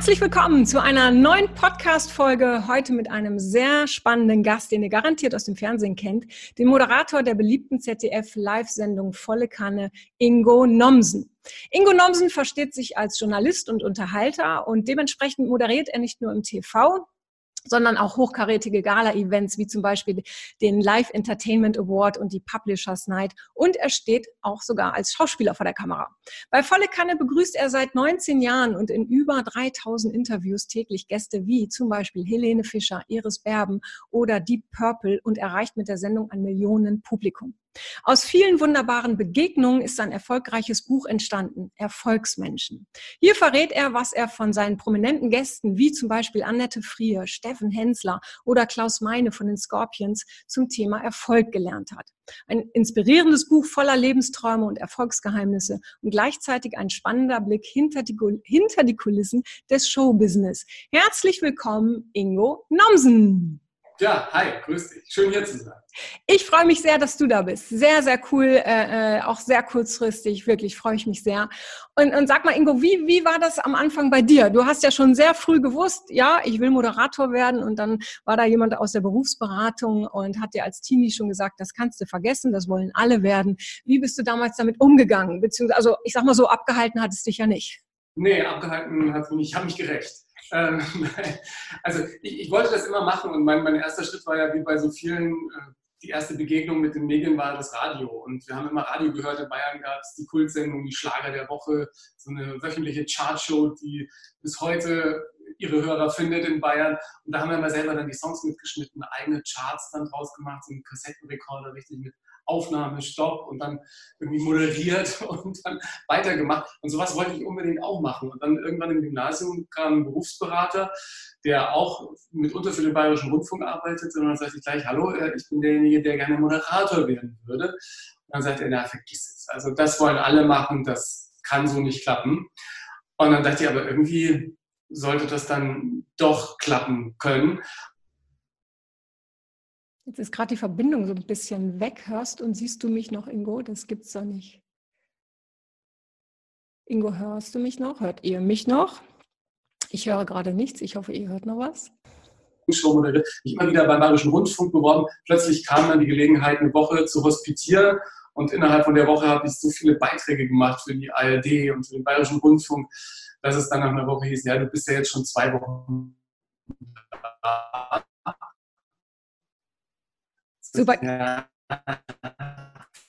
Herzlich willkommen zu einer neuen Podcast-Folge. Heute mit einem sehr spannenden Gast, den ihr garantiert aus dem Fernsehen kennt, den Moderator der beliebten ZDF-Live-Sendung Volle Kanne, Ingo Nomsen. Ingo Nomsen versteht sich als Journalist und Unterhalter und dementsprechend moderiert er nicht nur im TV, sondern auch hochkarätige Gala-Events wie zum Beispiel den Live Entertainment Award und die Publishers Night. Und er steht auch sogar als Schauspieler vor der Kamera. Bei Volle Kanne begrüßt er seit 19 Jahren und in über 3000 Interviews täglich Gäste wie zum Beispiel Helene Fischer, Iris Berben oder Deep Purple und erreicht mit der Sendung ein Millionen Publikum. Aus vielen wunderbaren Begegnungen ist ein erfolgreiches Buch entstanden, Erfolgsmenschen. Hier verrät er, was er von seinen prominenten Gästen, wie zum Beispiel Annette Frier, Steffen Hensler oder Klaus Meine von den Scorpions, zum Thema Erfolg gelernt hat. Ein inspirierendes Buch voller Lebensträume und Erfolgsgeheimnisse und gleichzeitig ein spannender Blick hinter die, hinter die Kulissen des Showbusiness. Herzlich willkommen, Ingo Nomsen. Ja, hi, grüß dich. Schön hier zu sein. Ich freue mich sehr, dass du da bist. Sehr, sehr cool, äh, äh, auch sehr kurzfristig. Wirklich freue ich mich sehr. Und, und sag mal, Ingo, wie, wie war das am Anfang bei dir? Du hast ja schon sehr früh gewusst, ja, ich will Moderator werden. Und dann war da jemand aus der Berufsberatung und hat dir als Teenie schon gesagt, das kannst du vergessen, das wollen alle werden. Wie bist du damals damit umgegangen? Beziehungsweise, also ich sag mal so, abgehalten hat es dich ja nicht. Nee, abgehalten hat es mich. Ich habe mich gerecht. Ähm, also ich, ich, wollte das immer machen und mein, mein erster Schritt war ja wie bei so vielen, äh, die erste Begegnung mit den Medien war das Radio. Und wir haben immer Radio gehört. In Bayern gab es die Kultsendung, die Schlager der Woche, so eine wöchentliche Chartshow, die bis heute ihre Hörer findet in Bayern. Und da haben wir immer selber dann die Songs mitgeschnitten, eigene Charts dann draus gemacht, so einen Kassettenrekorder richtig mit Aufnahme, Stopp und dann irgendwie moderiert und dann weitergemacht. Und sowas wollte ich unbedingt auch machen. Und dann irgendwann im Gymnasium kam ein Berufsberater, der auch mitunter für den Bayerischen Rundfunk arbeitet. Und dann sagte ich gleich, hallo, äh, ich bin derjenige, der gerne Moderator werden würde. Und dann sagte er, na, vergiss es. Also das wollen alle machen, das kann so nicht klappen. Und dann dachte ich, aber irgendwie sollte das dann doch klappen können. Jetzt ist gerade die Verbindung so ein bisschen weg. Hörst und siehst du mich noch, Ingo? Das gibt's doch nicht. Ingo, hörst du mich noch? Hört ihr mich noch? Ich höre gerade nichts. Ich hoffe, ihr hört noch was. Ich immer wieder beim Bayerischen Rundfunk beworben. Plötzlich kam dann die Gelegenheit, eine Woche zu hospitieren. Und innerhalb von der Woche habe ich so viele Beiträge gemacht für die ARD und für den Bayerischen Rundfunk, dass es dann nach einer Woche hieß, ja, du bist ja jetzt schon zwei Wochen da Super. Ja.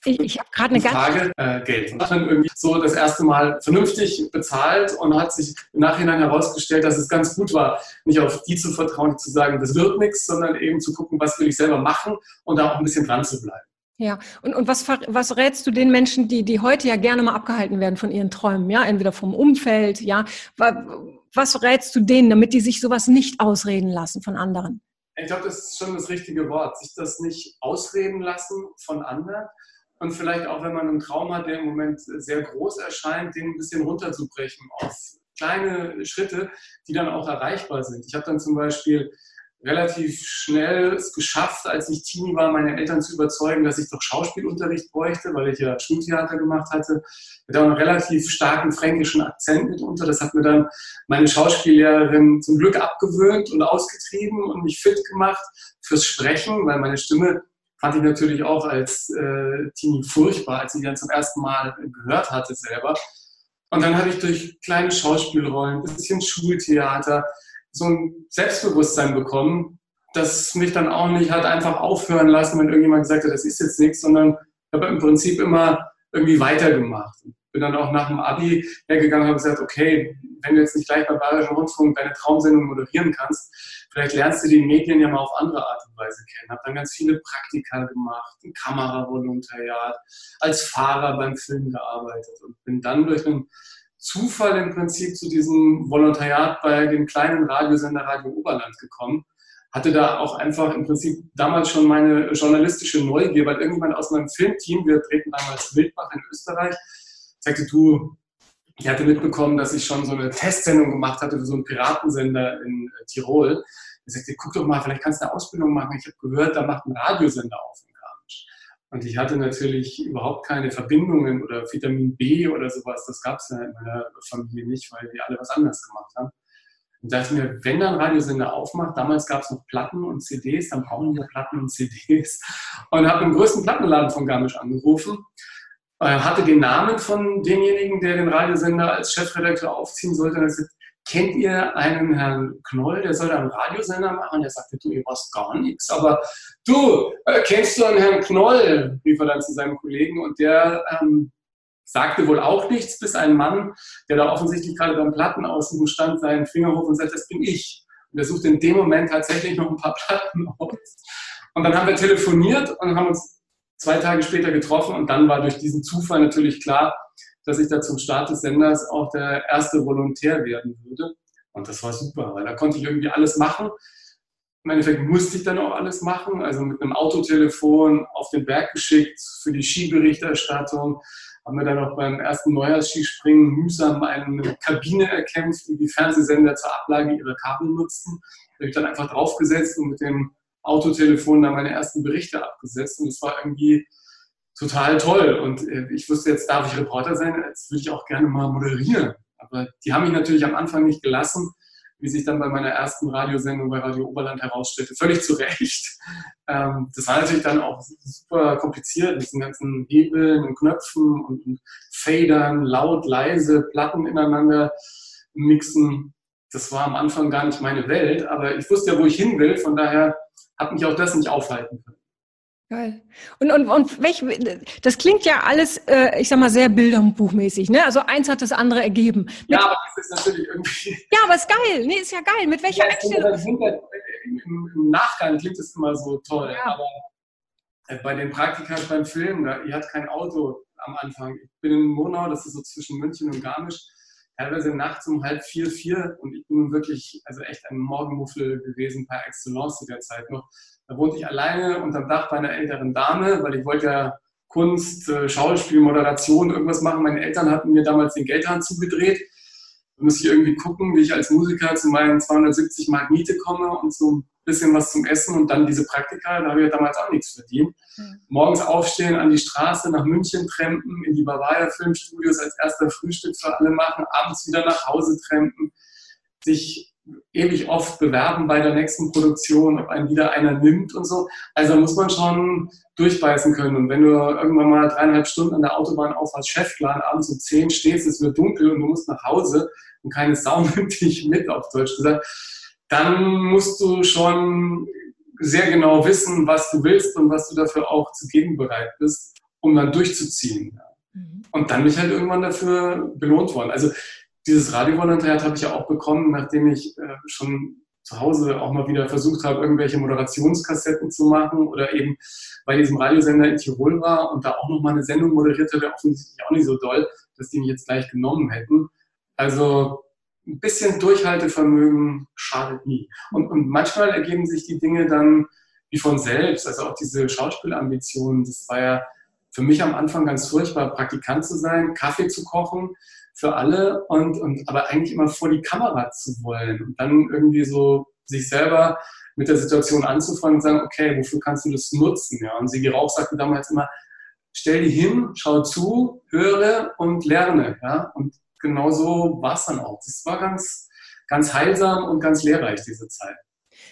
Ich, ich habe gerade eine ganz Frage äh, Geld. Und hat dann irgendwie so das erste Mal vernünftig bezahlt und hat sich im Nachhinein herausgestellt, dass es ganz gut war, nicht auf die zu vertrauen, die zu sagen, das wird nichts, sondern eben zu gucken, was will ich selber machen und da auch ein bisschen dran zu bleiben. Ja, und, und was, was rätst du den Menschen, die, die heute ja gerne mal abgehalten werden von ihren Träumen, ja, entweder vom Umfeld, ja, was rätst du denen, damit die sich sowas nicht ausreden lassen von anderen? Ich glaube, das ist schon das richtige Wort. Sich das nicht ausreden lassen von anderen und vielleicht auch, wenn man einen Traum hat, der im Moment sehr groß erscheint, den ein bisschen runterzubrechen auf kleine Schritte, die dann auch erreichbar sind. Ich habe dann zum Beispiel relativ schnell es geschafft, als ich Teenie war, meine Eltern zu überzeugen, dass ich doch Schauspielunterricht bräuchte, weil ich ja Schultheater gemacht hatte. Mit einen relativ starken fränkischen Akzent mitunter. Das hat mir dann meine Schauspiellehrerin zum Glück abgewöhnt und ausgetrieben und mich fit gemacht fürs Sprechen, weil meine Stimme fand ich natürlich auch als äh, Teenie furchtbar, als ich dann zum ersten Mal gehört hatte selber. Und dann habe ich durch kleine Schauspielrollen, ein bisschen Schultheater, so ein Selbstbewusstsein bekommen, das mich dann auch nicht hat einfach aufhören lassen, wenn irgendjemand gesagt hat, das ist jetzt nichts, sondern habe im Prinzip immer irgendwie weitergemacht. Bin dann auch nach dem Abi hergegangen und habe gesagt, okay, wenn du jetzt nicht gleich beim Bayerischen Rundfunk deine Traumsendung moderieren kannst, vielleicht lernst du die Medien ja mal auf andere Art und Weise kennen. Habe dann ganz viele Praktika gemacht, ein Kameravolontariat, als Fahrer beim Film gearbeitet und bin dann durch einen Zufall im Prinzip zu diesem Volontariat bei dem kleinen Radiosender Radio Oberland gekommen. Hatte da auch einfach im Prinzip damals schon meine journalistische Neugier, weil irgendjemand aus meinem Filmteam, wir treten damals Wildbach in Österreich, sagte, du, ich hatte mitbekommen, dass ich schon so eine Testsendung gemacht hatte für so einen Piratensender in äh, Tirol. Er sagte, guck doch mal, vielleicht kannst du eine Ausbildung machen. Ich habe gehört, da macht ein Radiosender auf. Und ich hatte natürlich überhaupt keine Verbindungen oder Vitamin B oder sowas. Das gab es ja in meiner Familie nicht, weil wir alle was anderes gemacht haben. Und dachte mir, wenn dann Radiosender aufmacht, damals gab es noch Platten und CDs, dann brauchen wir Platten und CDs. Und habe im größten Plattenladen von Garmisch angerufen äh, hatte den Namen von demjenigen, der den Radiosender als Chefredakteur aufziehen sollte. Und er sagte, kennt ihr einen Herrn Knoll, der soll da einen Radiosender machen? Und er sagte, du, ihr was gar nichts. Aber du, äh, kennst du einen Herrn Knoll? rief er dann zu seinem Kollegen. Und der ähm, sagte wohl auch nichts, bis ein Mann, der da offensichtlich gerade beim Platten außen stand, seinen Finger hoch und sagte, das bin ich. Und er suchte in dem Moment tatsächlich noch ein paar Platten aus. Und dann haben wir telefoniert und haben uns zwei Tage später getroffen und dann war durch diesen Zufall natürlich klar, dass ich da zum Start des Senders auch der erste Volontär werden würde. Und das war super, weil da konnte ich irgendwie alles machen. Im Endeffekt musste ich dann auch alles machen, also mit einem Autotelefon auf den Berg geschickt für die Skiberichterstattung. Haben wir dann auch beim ersten Neujahrsskispringen mühsam eine Kabine erkämpft, die die Fernsehsender zur Ablage ihrer Kabel nutzten. Da habe ich dann einfach draufgesetzt und mit dem Autotelefon da meine ersten Berichte abgesetzt und es war irgendwie total toll. Und äh, ich wusste, jetzt darf ich Reporter sein, jetzt würde ich auch gerne mal moderieren. Aber die haben mich natürlich am Anfang nicht gelassen, wie sich dann bei meiner ersten Radiosendung bei Radio Oberland herausstellte. Völlig zu Recht. Ähm, das war natürlich dann auch super kompliziert mit diesen ganzen Hebeln und Knöpfen und Fadern, laut, leise, Platten ineinander mixen. Das war am Anfang gar nicht meine Welt, aber ich wusste ja, wo ich hin will. Von daher hat mich auch das nicht aufhalten können. Geil. Und, und, und welch, das klingt ja alles, äh, ich sag mal, sehr bilderbuchmäßig, ne? Also eins hat das andere ergeben. Mit, ja, aber das ist natürlich irgendwie. Ja, aber ist geil. Nee, ist ja geil. Mit welcher ja, Einstellung? Im, Nachgang klingt es immer so toll. Ja. Aber äh, bei den Praktika beim Film, da, ihr habt kein Auto am Anfang. Ich bin in Monau, das ist so zwischen München und Garmisch teilweise nachts um halb vier, vier und ich bin wirklich, also echt ein Morgenmuffel gewesen par excellence zu der Zeit noch. Da wohnte ich alleine unterm Dach bei einer älteren Dame, weil ich wollte ja Kunst, äh, Schauspiel, Moderation, irgendwas machen. Meine Eltern hatten mir damals den Geldhahn zugedreht. Da muss ich irgendwie gucken, wie ich als Musiker zu meinen 270 Mark Miete komme und so ein bisschen was zum Essen und dann diese Praktika, da habe ich ja damals auch nichts verdient. Mhm. Morgens aufstehen, an die Straße nach München trampen, in die Bavaria Filmstudios als erster Frühstück für alle machen, abends wieder nach Hause trampen, sich ewig oft bewerben bei der nächsten Produktion, ob einen wieder einer nimmt und so. Also muss man schon durchbeißen können. Und wenn du irgendwann mal dreieinhalb Stunden an der Autobahn auf als Chefplan abends um zehn stehst, es wird dunkel und du musst nach Hause und keine Sau nimmt dich mit, auf Deutsch gesagt, dann musst du schon sehr genau wissen, was du willst und was du dafür auch zu geben bereit bist, um dann durchzuziehen. Mhm. Und dann bin ich halt irgendwann dafür belohnt worden. Also dieses Radiovolontariat habe ich ja auch bekommen, nachdem ich äh, schon zu Hause auch mal wieder versucht habe, irgendwelche Moderationskassetten zu machen oder eben bei diesem Radiosender in Tirol war und da auch noch mal eine Sendung moderiert hatte, offensichtlich auch nicht so doll, dass die mich jetzt gleich genommen hätten. Also ein bisschen Durchhaltevermögen schadet nie. Und, und manchmal ergeben sich die Dinge dann wie von selbst. Also auch diese Schauspielambitionen, das war ja für mich am Anfang ganz furchtbar, Praktikant zu sein, Kaffee zu kochen für alle und, und aber eigentlich immer vor die Kamera zu wollen und dann irgendwie so sich selber mit der Situation anzufangen und sagen, okay, wofür kannst du das nutzen? Ja, und Sigi Rauch sagte damals immer, stell dich hin, schau zu, höre und lerne. Ja, und genau so war es dann auch. Das war ganz, ganz heilsam und ganz lehrreich, diese Zeit.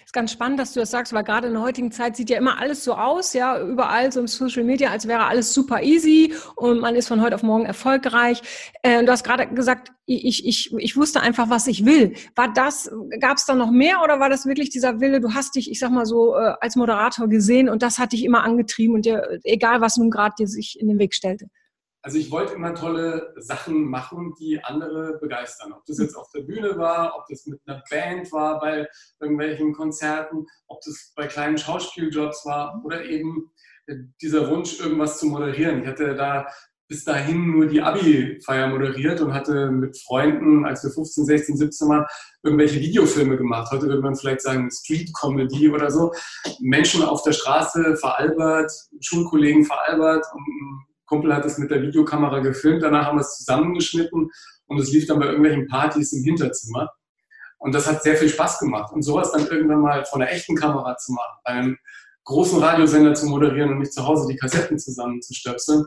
Ist ganz spannend, dass du das sagst, weil gerade in der heutigen Zeit sieht ja immer alles so aus, ja, überall so im Social Media, als wäre alles super easy und man ist von heute auf morgen erfolgreich. Äh, du hast gerade gesagt, ich, ich, ich wusste einfach, was ich will. War das, gab es da noch mehr oder war das wirklich dieser Wille, du hast dich, ich sag mal so, äh, als Moderator gesehen und das hat dich immer angetrieben und dir, egal was nun gerade dir sich in den Weg stellte? Also ich wollte immer tolle Sachen machen, die andere begeistern. Ob das jetzt auf der Bühne war, ob das mit einer Band war bei irgendwelchen Konzerten, ob das bei kleinen Schauspieljobs war oder eben dieser Wunsch, irgendwas zu moderieren. Ich hatte da bis dahin nur die Abi-Feier moderiert und hatte mit Freunden, als wir 15, 16, 17 waren, irgendwelche Videofilme gemacht. Heute würde man vielleicht sagen Street-Comedy oder so. Menschen auf der Straße veralbert, Schulkollegen veralbert und Kumpel hat es mit der Videokamera gefilmt, danach haben wir es zusammengeschnitten und es lief dann bei irgendwelchen Partys im Hinterzimmer. Und das hat sehr viel Spaß gemacht. Und sowas dann irgendwann mal von einer echten Kamera zu machen, bei einem großen Radiosender zu moderieren und nicht zu Hause die Kassetten zusammenzustöpseln,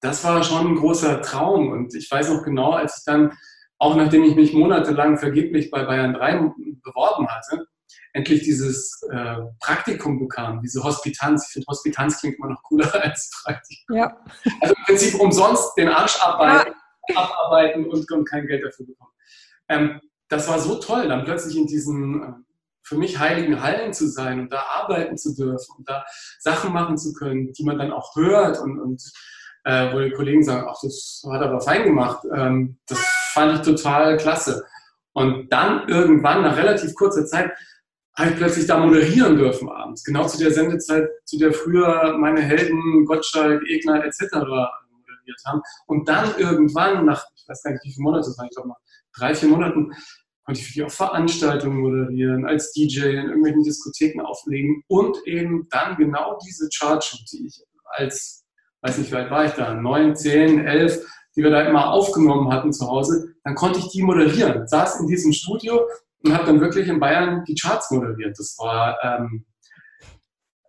das war schon ein großer Traum. Und ich weiß noch genau, als ich dann, auch nachdem ich mich monatelang vergeblich bei Bayern 3 beworben hatte, endlich dieses äh, Praktikum bekam, diese Hospitanz. Ich finde, Hospitanz klingt immer noch cooler als Praktikum. Ja. Also im Prinzip umsonst den Arsch arbeiten, ja. abarbeiten und, und, kein Geld dafür bekommen. Ähm, das war so toll, dann plötzlich in diesen äh, für mich heiligen Hallen zu sein und da arbeiten zu dürfen und da Sachen machen zu können, die man dann auch hört und, und äh, wo die Kollegen sagen, ach, das hat aber fein gemacht. Ähm, das fand ich total klasse. Und dann irgendwann, nach relativ kurzer Zeit, habe ich plötzlich da moderieren dürfen abends. Genau zu der Sendezeit, zu der früher meine Helden Gottschalk, Egner etc. moderiert haben. Und dann irgendwann, nach, ich weiß gar nicht, wie viele Monate das war, ich glaube mal drei, vier Monaten, konnte ich wirklich auch Veranstaltungen moderieren, als DJ in irgendwelchen Diskotheken auflegen und eben dann genau diese Chartshow, die ich als, weiß nicht, wie alt war ich da, neun, zehn, elf, die wir da immer aufgenommen hatten zu Hause, dann konnte ich die moderieren. Saß in diesem Studio und habe dann wirklich in Bayern die Charts moderiert. Das war ähm,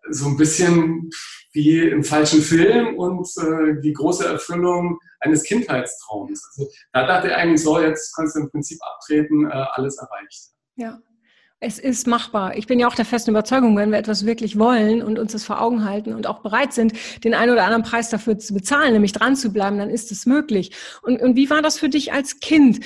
so ein bisschen wie im falschen Film und äh, die große Erfüllung eines Kindheitstraums. Also da dachte er eigentlich so, jetzt kannst du im Prinzip abtreten, äh, alles erreicht. Ja. Es ist machbar. Ich bin ja auch der festen Überzeugung, wenn wir etwas wirklich wollen und uns das vor Augen halten und auch bereit sind, den einen oder anderen Preis dafür zu bezahlen, nämlich dran zu bleiben, dann ist es möglich. Und, und wie war das für dich als Kind?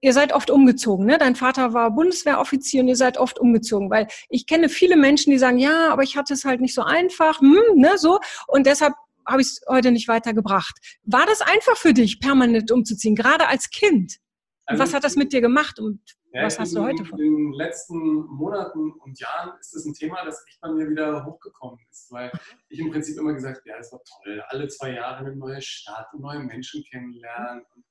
Ihr seid oft umgezogen, ne? Dein Vater war Bundeswehroffizier und ihr seid oft umgezogen, weil ich kenne viele Menschen, die sagen, ja, aber ich hatte es halt nicht so einfach, hm, ne, so und deshalb habe ich es heute nicht weitergebracht. War das einfach für dich, permanent umzuziehen, gerade als Kind? Also was hat das mit dir gemacht und ja, was hast du heute von? In den letzten Monaten und Jahren ist das ein Thema, das echt bei mir wieder hochgekommen ist, weil ich im Prinzip immer gesagt habe, ja, das war toll, alle zwei Jahre eine neue Stadt, neue Menschen kennenlernen. Und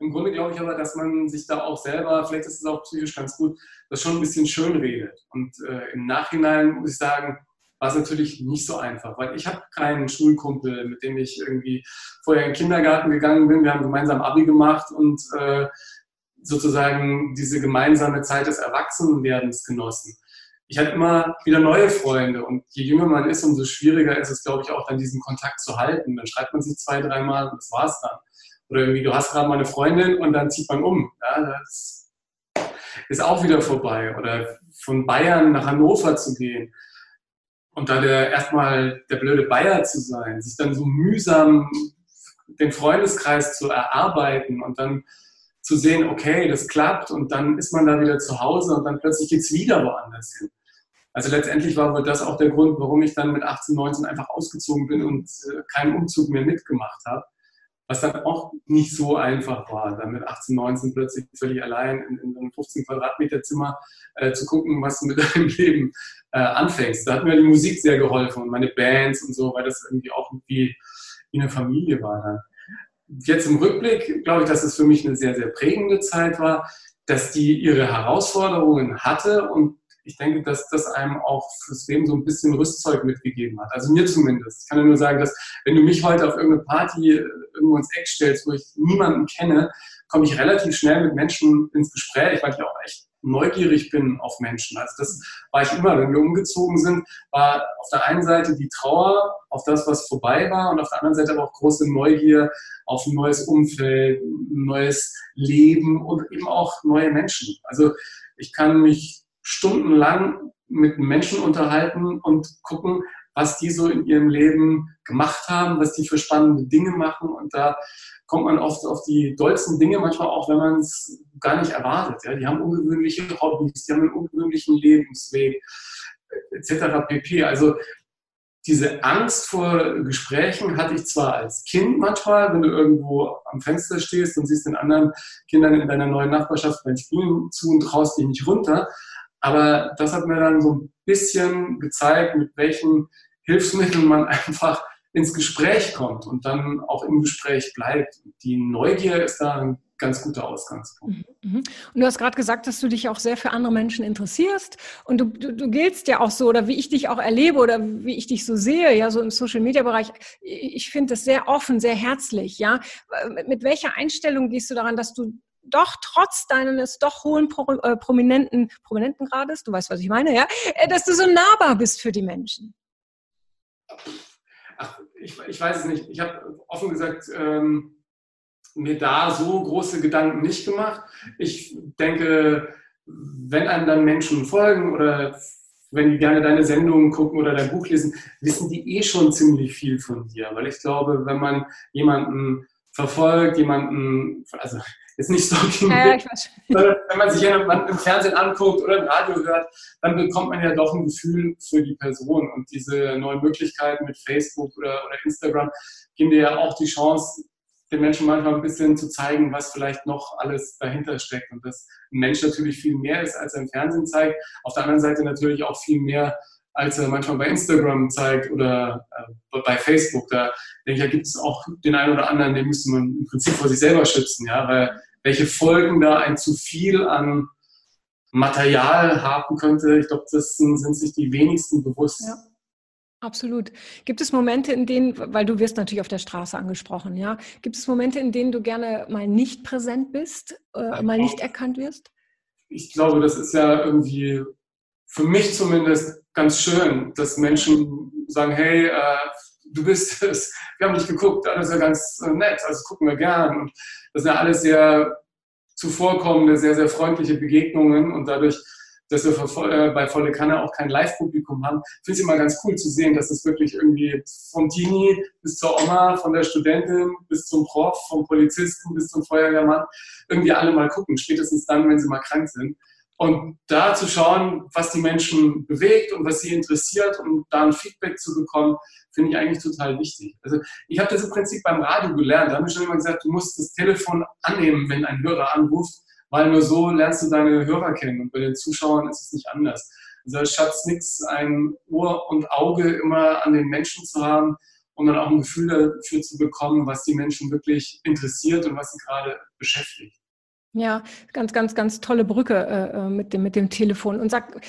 im Grunde glaube ich aber, dass man sich da auch selber, vielleicht ist es auch psychisch ganz gut, das schon ein bisschen schön redet. Und äh, im Nachhinein muss ich sagen, war es natürlich nicht so einfach, weil ich habe keinen Schulkumpel, mit dem ich irgendwie vorher in den Kindergarten gegangen bin. Wir haben gemeinsam Abi gemacht und äh, sozusagen diese gemeinsame Zeit des Erwachsenwerdens genossen. Ich hatte immer wieder neue Freunde und je jünger man ist, umso schwieriger ist es, glaube ich, auch dann diesen Kontakt zu halten. Dann schreibt man sich zwei, dreimal und das war's dann. Oder irgendwie, du hast gerade mal eine Freundin und dann zieht man um. Ja, das ist auch wieder vorbei. Oder von Bayern nach Hannover zu gehen und da der, erstmal der blöde Bayer zu sein, sich dann so mühsam den Freundeskreis zu erarbeiten und dann zu sehen, okay, das klappt und dann ist man da wieder zu Hause und dann plötzlich geht es wieder woanders hin. Also letztendlich war wohl das auch der Grund, warum ich dann mit 18, 19 einfach ausgezogen bin und äh, keinen Umzug mehr mitgemacht habe was dann auch nicht so einfach war, dann mit 18, 19 plötzlich völlig allein in, in einem 15 Quadratmeter Zimmer äh, zu gucken, was du mit deinem Leben äh, anfängst. Da hat mir die Musik sehr geholfen und meine Bands und so, weil das irgendwie auch wie, wie eine Familie war dann. Jetzt im Rückblick glaube ich, dass es für mich eine sehr, sehr prägende Zeit war, dass die ihre Herausforderungen hatte und ich denke, dass das einem auch fürs Leben so ein bisschen Rüstzeug mitgegeben hat. Also mir zumindest. Ich kann ja nur sagen, dass wenn du mich heute auf irgendeine Party äh, irgendwo ins Eck stellst, wo ich niemanden kenne, komme ich relativ schnell mit Menschen ins Gespräch, weil ich auch echt neugierig bin auf Menschen. Also das war ich immer, wenn wir umgezogen sind, war auf der einen Seite die Trauer auf das, was vorbei war und auf der anderen Seite aber auch große Neugier auf ein neues Umfeld, ein neues Leben und eben auch neue Menschen. Also ich kann mich stundenlang mit Menschen unterhalten und gucken, was die so in ihrem Leben gemacht haben, was die für spannende Dinge machen. Und da kommt man oft auf die dollsten Dinge, manchmal auch, wenn man es gar nicht erwartet. Ja, die haben ungewöhnliche Hobbys, die haben einen ungewöhnlichen Lebensweg, etc. pp. Also diese Angst vor Gesprächen hatte ich zwar als Kind manchmal, wenn du irgendwo am Fenster stehst und siehst den anderen Kindern in deiner neuen Nachbarschaft beim Spielen zu und traust dich nicht runter. Aber das hat mir dann so ein bisschen gezeigt, mit welchen Hilfsmitteln man einfach ins Gespräch kommt und dann auch im Gespräch bleibt. Die Neugier ist da ein ganz guter Ausgangspunkt. Mhm, mhm. Und du hast gerade gesagt, dass du dich auch sehr für andere Menschen interessierst und du, du, du giltst ja auch so oder wie ich dich auch erlebe oder wie ich dich so sehe, ja, so im Social Media Bereich. Ich finde das sehr offen, sehr herzlich, ja. Mit welcher Einstellung gehst du daran, dass du doch trotz deines doch hohen Pro, äh, prominenten prominenten Grades, du weißt, was ich meine, ja, äh, dass du so nahbar bist für die Menschen? Ach, ich, ich weiß es nicht. Ich habe offen gesagt ähm, mir da so große Gedanken nicht gemacht. Ich denke, wenn einem dann Menschen folgen oder wenn die gerne deine Sendungen gucken oder dein Buch lesen, wissen die eh schon ziemlich viel von dir. Weil ich glaube, wenn man jemanden verfolgt, jemanden, also jetzt nicht Stalking, ja, wenn man sich jemanden im Fernsehen anguckt oder im Radio hört, dann bekommt man ja doch ein Gefühl für die Person. Und diese neuen Möglichkeiten mit Facebook oder, oder Instagram geben dir ja auch die Chance, den Menschen manchmal ein bisschen zu zeigen, was vielleicht noch alles dahinter steckt. Und dass ein Mensch natürlich viel mehr ist, als er im Fernsehen zeigt. Auf der anderen Seite natürlich auch viel mehr, als er manchmal bei Instagram zeigt oder äh, bei Facebook. Da denke ich, da gibt es auch den einen oder anderen, den müsste man im Prinzip vor sich selber schützen, ja, weil welche Folgen da ein zu viel an Material haben könnte, ich glaube, das sind, sind, sich die wenigsten bewusst. Ja. Absolut. Gibt es Momente, in denen, weil du wirst natürlich auf der Straße angesprochen, ja, gibt es Momente, in denen du gerne mal nicht präsent bist, äh, mal nicht erkannt wirst? Ich glaube, das ist ja irgendwie für mich zumindest ganz schön, dass Menschen sagen, hey, äh, du bist es, wir haben dich geguckt, alles ja ganz äh, nett, also gucken wir gern. Und das sind ja alles sehr zuvorkommende, sehr, sehr freundliche Begegnungen und dadurch dass wir äh, bei Volle Kanne auch kein Live-Publikum haben. Ich finde es immer ganz cool zu sehen, dass es wirklich irgendwie vom Teenie bis zur Oma, von der Studentin bis zum Prof, vom Polizisten bis zum Feuerwehrmann irgendwie alle mal gucken, spätestens dann, wenn sie mal krank sind. Und da zu schauen, was die Menschen bewegt und was sie interessiert und da ein Feedback zu bekommen, finde ich eigentlich total wichtig. Also ich habe das im Prinzip beim Radio gelernt. Da haben mir schon immer gesagt, du musst das Telefon annehmen, wenn ein Hörer anruft weil nur so lernst du deine Hörer kennen und bei den Zuschauern ist es nicht anders. Also schafft nichts, ein Ohr und Auge immer an den Menschen zu haben und dann auch ein Gefühl dafür zu bekommen, was die Menschen wirklich interessiert und was sie gerade beschäftigt. Ja, ganz, ganz, ganz tolle Brücke äh, äh, mit, dem, mit dem Telefon. Und sag,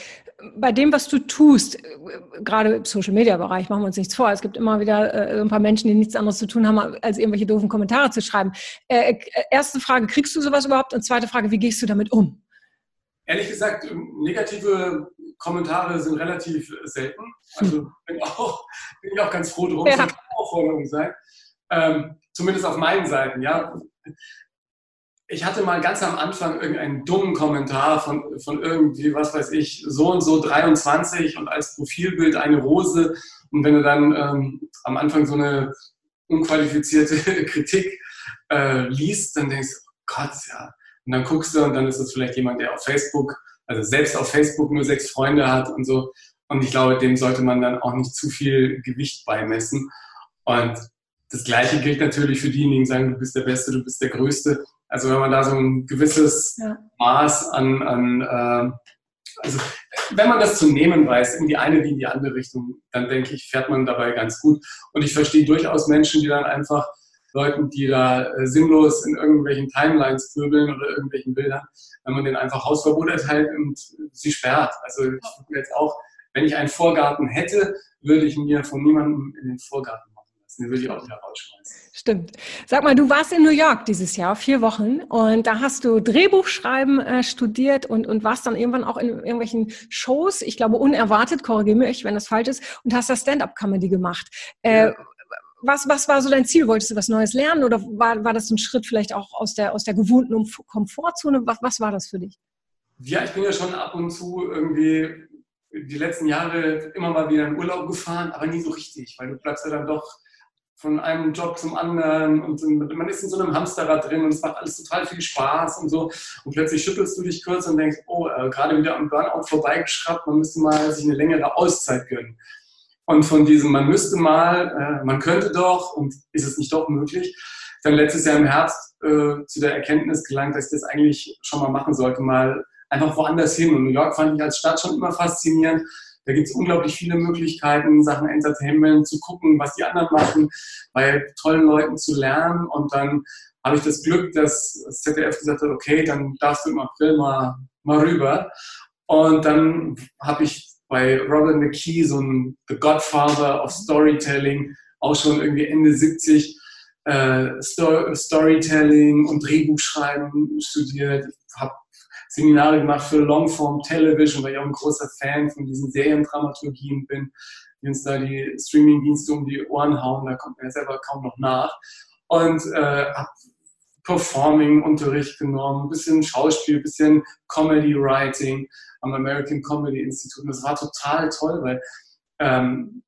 bei dem, was du tust, äh, gerade im Social-Media-Bereich, machen wir uns nichts vor. Es gibt immer wieder äh, ein paar Menschen, die nichts anderes zu tun haben, als irgendwelche doofen Kommentare zu schreiben. Äh, erste Frage, kriegst du sowas überhaupt? Und zweite Frage, wie gehst du damit um? Ehrlich gesagt, ähm, negative Kommentare sind relativ selten. Also hm. bin, auch, bin ich auch ganz froh drum. Ja. Das kann auch Aufforderung sein. Ähm, zumindest auf meinen Seiten, ja ich hatte mal ganz am Anfang irgendeinen dummen Kommentar von, von irgendwie, was weiß ich, so und so 23 und als Profilbild eine Rose. Und wenn du dann ähm, am Anfang so eine unqualifizierte Kritik äh, liest, dann denkst du, oh Gott, ja. Und dann guckst du und dann ist es vielleicht jemand, der auf Facebook, also selbst auf Facebook nur sechs Freunde hat und so. Und ich glaube, dem sollte man dann auch nicht zu viel Gewicht beimessen. Und das Gleiche gilt natürlich für diejenigen, die sagen, du bist der Beste, du bist der Größte. Also wenn man da so ein gewisses ja. Maß an, an äh, also wenn man das zu nehmen weiß, in die eine wie in die andere Richtung, dann denke ich, fährt man dabei ganz gut. Und ich verstehe durchaus Menschen, die dann einfach Leuten, die da äh, sinnlos in irgendwelchen Timelines pöbeln oder irgendwelchen Bildern, wenn man den einfach Hausverbot erteilt und sie sperrt. Also ich jetzt auch, wenn ich einen Vorgarten hätte, würde ich mir von niemandem in den Vorgarten. Den würde ich auch wieder rausschmeißen. Stimmt. Sag mal, du warst in New York dieses Jahr, vier Wochen, und da hast du Drehbuchschreiben äh, studiert und, und warst dann irgendwann auch in irgendwelchen Shows, ich glaube unerwartet, korrigiere mich, wenn das falsch ist, und hast da Stand-up-Comedy gemacht. Äh, was, was war so dein Ziel? Wolltest du was Neues lernen oder war, war das ein Schritt vielleicht auch aus der, aus der gewohnten Komfortzone? Was, was war das für dich? Ja, ich bin ja schon ab und zu irgendwie die letzten Jahre immer mal wieder in Urlaub gefahren, aber nie so richtig, weil du bleibst ja dann doch von einem Job zum anderen und man ist in so einem Hamsterrad drin und es macht alles total viel Spaß und so und plötzlich schüttelst du dich kurz und denkst, oh, äh, gerade wieder am Burnout vorbeigeschraubt, man müsste mal sich eine längere Auszeit gönnen. Und von diesem, man müsste mal, äh, man könnte doch und ist es nicht doch möglich, dann letztes Jahr im Herbst äh, zu der Erkenntnis gelangt, dass ich das eigentlich schon mal machen sollte, mal einfach woanders hin. Und New York fand ich als Stadt schon immer faszinierend, da gibt es unglaublich viele Möglichkeiten, Sachen Entertainment zu gucken, was die anderen machen, bei tollen Leuten zu lernen und dann habe ich das Glück, dass das ZDF gesagt hat, okay, dann darfst du im April mal, mal rüber. Und dann habe ich bei Robert McKee so ein The Godfather of Storytelling, auch schon irgendwie Ende 70, äh, Sto Storytelling und Drehbuchschreiben studiert. Ich habe Seminare gemacht für Longform Television, weil ich auch ein großer Fan von diesen Seriendramaturgien bin, die uns da die Streamingdienste um die Ohren hauen, da kommt man ja selber kaum noch nach. Und äh, habe Performing-Unterricht genommen, ein bisschen Schauspiel, ein bisschen Comedy-Writing am American Comedy Institute. Und das war total toll, weil ähm,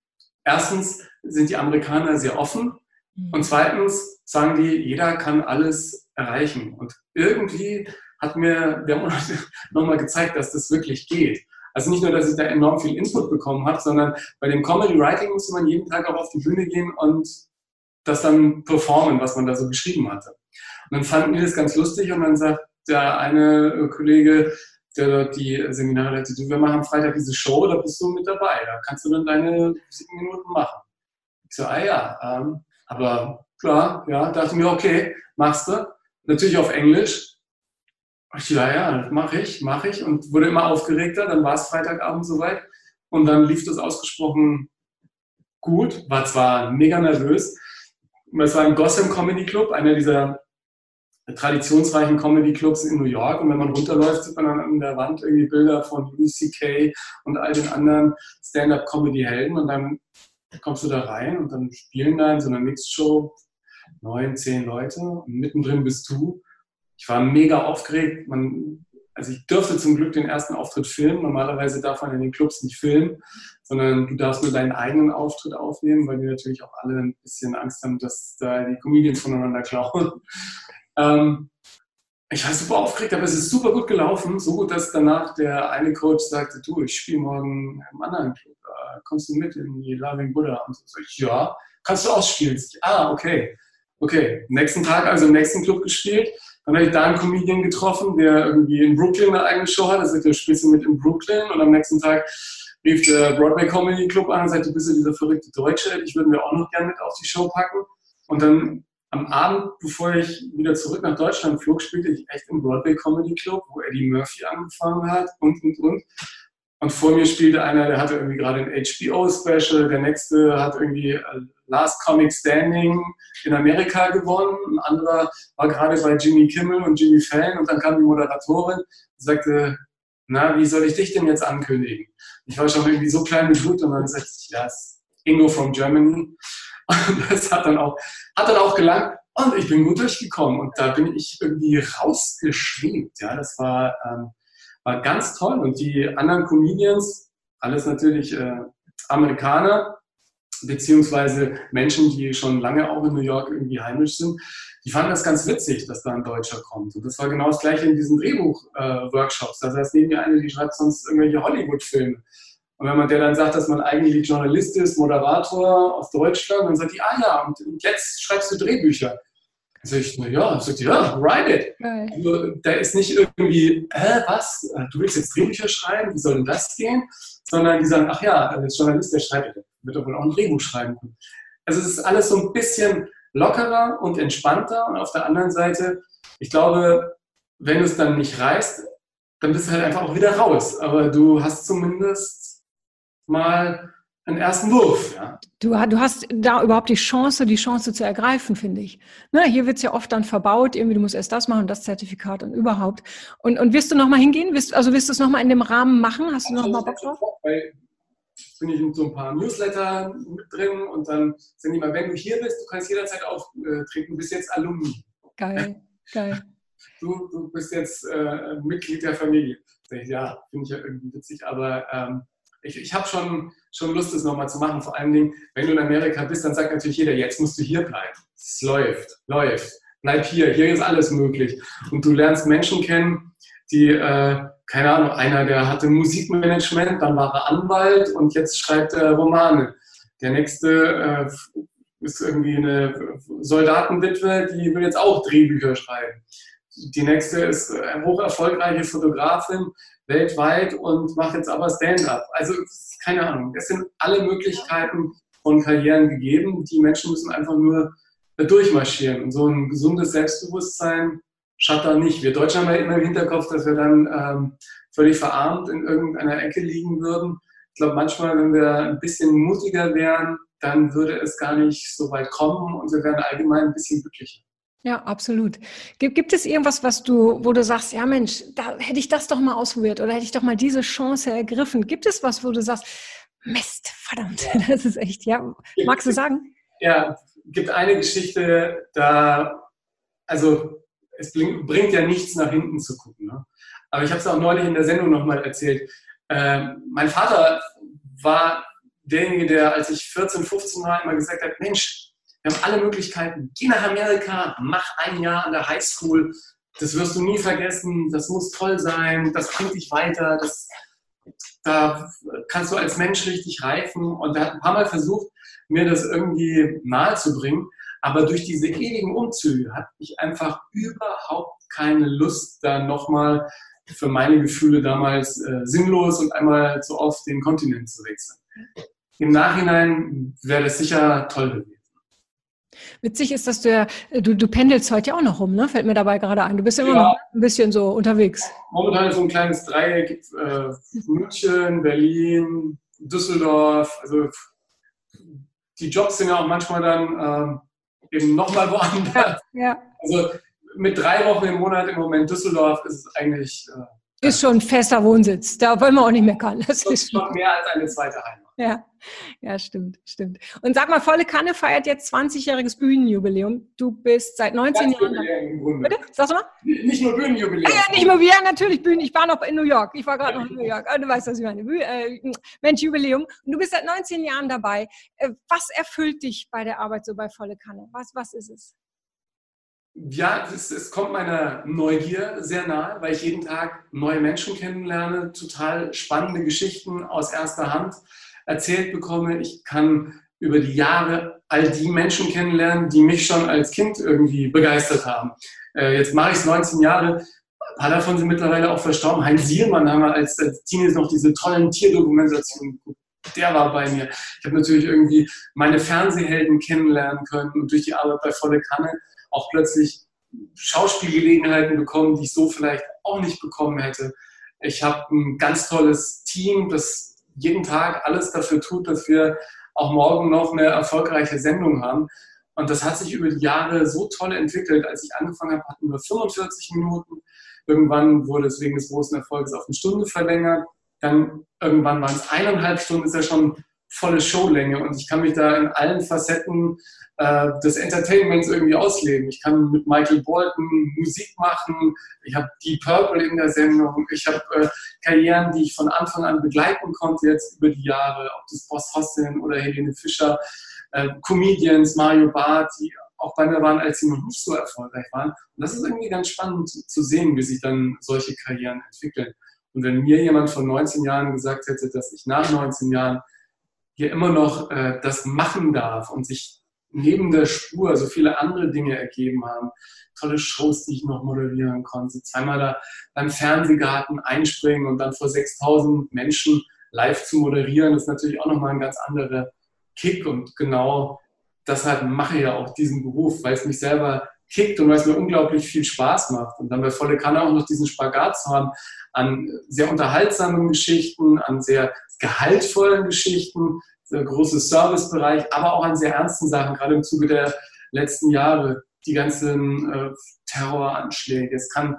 erstens sind die Amerikaner sehr offen mhm. und zweitens sagen die, jeder kann alles erreichen. Und irgendwie hat mir der Monat nochmal gezeigt, dass das wirklich geht. Also nicht nur, dass ich da enorm viel Input bekommen habe, sondern bei dem Comedy Writing musste man jeden Tag auch auf die Bühne gehen und das dann performen, was man da so geschrieben hatte. Und dann fanden die das ganz lustig und dann sagt der eine Kollege, der dort die Seminare leitet, du, wir machen am Freitag diese Show, da bist du mit dabei, da kannst du dann deine sieben Minuten machen. Ich so, ah ja, ähm, aber klar, ja, dachte mir, okay, machst du. Natürlich auf Englisch. Ja, ja, mache ich, mache ich und wurde immer aufgeregter. Dann war es Freitagabend soweit und dann lief das ausgesprochen gut. War zwar mega nervös. Es war ein Gotham Comedy Club, einer dieser traditionsreichen Comedy-Clubs in New York. Und wenn man runterläuft, sieht man dann an der Wand irgendwie Bilder von UCK und all den anderen Stand-up-Comedy-Helden. Und dann kommst du da rein und dann spielen da in so einer Mixed-Show neun, zehn Leute. Und mittendrin bist du. Ich war mega aufgeregt. Man, also ich durfte zum Glück den ersten Auftritt filmen. Normalerweise darf man in den Clubs nicht filmen, sondern du darfst nur deinen eigenen Auftritt aufnehmen, weil die natürlich auch alle ein bisschen Angst haben, dass da die Comedians voneinander klauen. Ähm, ich war super aufgeregt, aber es ist super gut gelaufen. So gut, dass danach der eine Coach sagte, du, ich spiele morgen im anderen Club. Äh, kommst du mit in die Loving Buddha? Und so ich, ja, kannst du ausspielen? Ich, ah, okay. Okay, nächsten Tag, also im nächsten Club gespielt. Dann habe ich da einen Comedian getroffen, der irgendwie in Brooklyn eine eigene Show hat. Da sagt, der du mit in Brooklyn. Und am nächsten Tag rief der Broadway Comedy Club an und sagte, du bist ja dieser verrückte Deutsche, ich würde mir auch noch gerne mit auf die Show packen. Und dann am Abend, bevor ich wieder zurück nach Deutschland flog, spielte ich echt im Broadway Comedy Club, wo Eddie Murphy angefangen hat und, und, und. Und vor mir spielte einer, der hatte irgendwie gerade ein HBO-Special, der nächste hat irgendwie äh, Last Comic Standing in Amerika gewonnen, ein anderer war gerade bei Jimmy Kimmel und Jimmy Fallon und dann kam die Moderatorin und sagte, na, wie soll ich dich denn jetzt ankündigen? Ich war schon irgendwie so klein mit Blut und dann sagte ich, ja, Ingo from Germany. Und das hat dann auch, hat dann auch gelangt und ich bin gut durchgekommen und da bin ich irgendwie rausgeschwebt. Ja, das war, ähm, war ganz toll und die anderen Comedians, alles natürlich äh, Amerikaner, beziehungsweise Menschen, die schon lange auch in New York irgendwie heimisch sind, die fanden das ganz witzig, dass da ein Deutscher kommt. Und das war genau das gleiche in diesen Drehbuch-Workshops. Äh, da saß neben mir eine, die schreibt sonst irgendwelche Hollywood-Filme. Und wenn man der dann sagt, dass man eigentlich Journalist ist, Moderator aus Deutschland, dann sagt die, ah ja, und jetzt schreibst du Drehbücher. Dann sag ich, na ja, dann sagt die, ja, write it. Also, da ist nicht irgendwie, hä, was? Du willst jetzt Drehbücher schreiben? Wie soll denn das gehen? Sondern die sagen, ach ja, als Journalist, der schreibt, wird doch wohl auch ein Drehbuch schreiben können. Also es ist alles so ein bisschen lockerer und entspannter. Und auf der anderen Seite, ich glaube, wenn du es dann nicht reißt, dann bist du halt einfach auch wieder raus. Aber du hast zumindest mal einen ersten Wurf. Ja. Du, du, hast da überhaupt die Chance, die Chance zu ergreifen, finde ich. Ne, hier wird es ja oft dann verbaut, irgendwie du musst erst das machen, das Zertifikat und überhaupt. Und, und wirst du nochmal hingehen? Wirst, also wirst du es nochmal in dem Rahmen machen? Hast du also nochmal Bock drauf? Weil bin ich in so ein paar Newsletter mit drin und dann sind die mal, wenn du hier bist, du kannst jederzeit auftreten, du bist jetzt Alumni. Geil, geil. Du, du bist jetzt äh, Mitglied der Familie. Ja, finde ich ja irgendwie witzig, aber ähm, ich, ich habe schon, schon Lust, das nochmal zu machen. Vor allen Dingen, wenn du in Amerika bist, dann sagt natürlich jeder, jetzt musst du hier bleiben. Es läuft, läuft. Bleib hier, hier ist alles möglich. Und du lernst Menschen kennen, die, äh, keine Ahnung, einer, der hatte Musikmanagement, dann war er Anwalt und jetzt schreibt er Romane. Der nächste äh, ist irgendwie eine Soldatenwitwe, die will jetzt auch Drehbücher schreiben. Die nächste ist eine hoch erfolgreiche Fotografin, weltweit und mache jetzt aber Stand-up. Also keine Ahnung. Es sind alle Möglichkeiten von Karrieren gegeben. Die Menschen müssen einfach nur durchmarschieren. Und so ein gesundes Selbstbewusstsein da nicht. Wir Deutschen haben ja immer im Hinterkopf, dass wir dann ähm, völlig verarmt in irgendeiner Ecke liegen würden. Ich glaube, manchmal, wenn wir ein bisschen mutiger wären, dann würde es gar nicht so weit kommen und wir wären allgemein ein bisschen glücklicher. Ja, absolut. Gibt, gibt es irgendwas, was du, wo du sagst, ja Mensch, da hätte ich das doch mal ausprobiert oder hätte ich doch mal diese Chance ergriffen? Gibt es was, wo du sagst, Mist, verdammt, das ist echt, ja, magst du sagen? Ja, gibt eine Geschichte, da, also es bringt ja nichts nach hinten zu gucken. Ne? Aber ich habe es auch neulich in der Sendung nochmal erzählt. Ähm, mein Vater war derjenige, der, als ich 14, 15 war, immer gesagt hat, Mensch, wir haben alle Möglichkeiten. Geh nach Amerika, mach ein Jahr an der Highschool. Das wirst du nie vergessen. Das muss toll sein. Das bringt dich weiter. Das, da kannst du als Mensch richtig reifen. Und er hat ein paar Mal versucht, mir das irgendwie nahezubringen. Aber durch diese ewigen Umzüge hatte ich einfach überhaupt keine Lust, da nochmal für meine Gefühle damals äh, sinnlos und einmal so oft den Kontinent zu wechseln. Im Nachhinein wäre das sicher toll gewesen. Witzig ist, dass du ja, du, du pendelst heute ja auch noch rum, ne? Fällt mir dabei gerade ein. Du bist immer ja. noch ein bisschen so unterwegs. Momentan so ein kleines Dreieck, äh, München, Berlin, Düsseldorf. Also die Jobs sind ja auch manchmal dann äh, eben nochmal woanders. Ja. Also mit drei Wochen im Monat im Moment Düsseldorf ist es eigentlich. Äh, ist schon ein fester Wohnsitz. Da wollen wir auch nicht meckern. Das ist schon mehr als eine zweite Heimat. Ja, ja, stimmt, stimmt. Und sag mal, Volle Kanne feiert jetzt 20-jähriges Bühnenjubiläum. Du bist seit 19 Ganz Jahren. Bitte? Sagst du mal? Nicht nur Bühnenjubiläum. Ja, nicht nur, ja, natürlich Bühnen. Ich war noch in New York. Ich war gerade noch in New York. Du weißt, was ich meine. Äh, Mensch, Jubiläum. Und du bist seit 19 Jahren dabei. Äh, was erfüllt dich bei der Arbeit so bei Volle Kanne? Was, was ist es? Ja, es, es, kommt meiner Neugier sehr nahe, weil ich jeden Tag neue Menschen kennenlerne, total spannende Geschichten aus erster Hand erzählt bekomme. Ich kann über die Jahre all die Menschen kennenlernen, die mich schon als Kind irgendwie begeistert haben. Äh, jetzt mache ich es 19 Jahre. Ein paar davon sind mittlerweile auch verstorben. Heinz Sielmann haben wir als, als Teenies noch diese tollen Tierdokumentationen der war bei mir. Ich habe natürlich irgendwie meine Fernsehhelden kennenlernen können und durch die Arbeit bei Volle Kanne auch plötzlich Schauspielgelegenheiten bekommen, die ich so vielleicht auch nicht bekommen hätte. Ich habe ein ganz tolles Team, das jeden Tag alles dafür tut, dass wir auch morgen noch eine erfolgreiche Sendung haben. Und das hat sich über die Jahre so toll entwickelt. Als ich angefangen habe, hatten wir 45 Minuten. Irgendwann wurde es wegen des großen Erfolgs auf eine Stunde verlängert. Dann irgendwann waren es eineinhalb Stunden, ist ja schon volle Showlänge. Und ich kann mich da in allen Facetten äh, des Entertainments irgendwie ausleben. Ich kann mit Michael Bolton Musik machen, ich habe Deep Purple in der Sendung, ich habe äh, Karrieren, die ich von Anfang an begleiten konnte jetzt über die Jahre, ob das Boss Hostin oder Helene Fischer, äh, Comedians, Mario Barth, die auch bei mir waren, als sie noch nicht so erfolgreich waren. Und das ist irgendwie ganz spannend zu sehen, wie sich dann solche Karrieren entwickeln. Und wenn mir jemand vor 19 Jahren gesagt hätte, dass ich nach 19 Jahren hier immer noch äh, das machen darf und sich neben der Spur so viele andere Dinge ergeben haben. Tolle Shows, die ich noch moderieren konnte. Zweimal da beim Fernsehgarten einspringen und dann vor 6000 Menschen live zu moderieren, ist natürlich auch nochmal ein ganz anderer Kick. Und genau deshalb mache ich ja auch diesen Beruf, weil es mich selber kickt und weil es mir unglaublich viel Spaß macht. Und dann bei Volle Kanne auch noch diesen Spagat zu haben an sehr unterhaltsamen Geschichten, an sehr gehaltvollen Geschichten, sehr großer Servicebereich, aber auch an sehr ernsten Sachen, gerade im Zuge der letzten Jahre, die ganzen äh, Terroranschläge. Es kann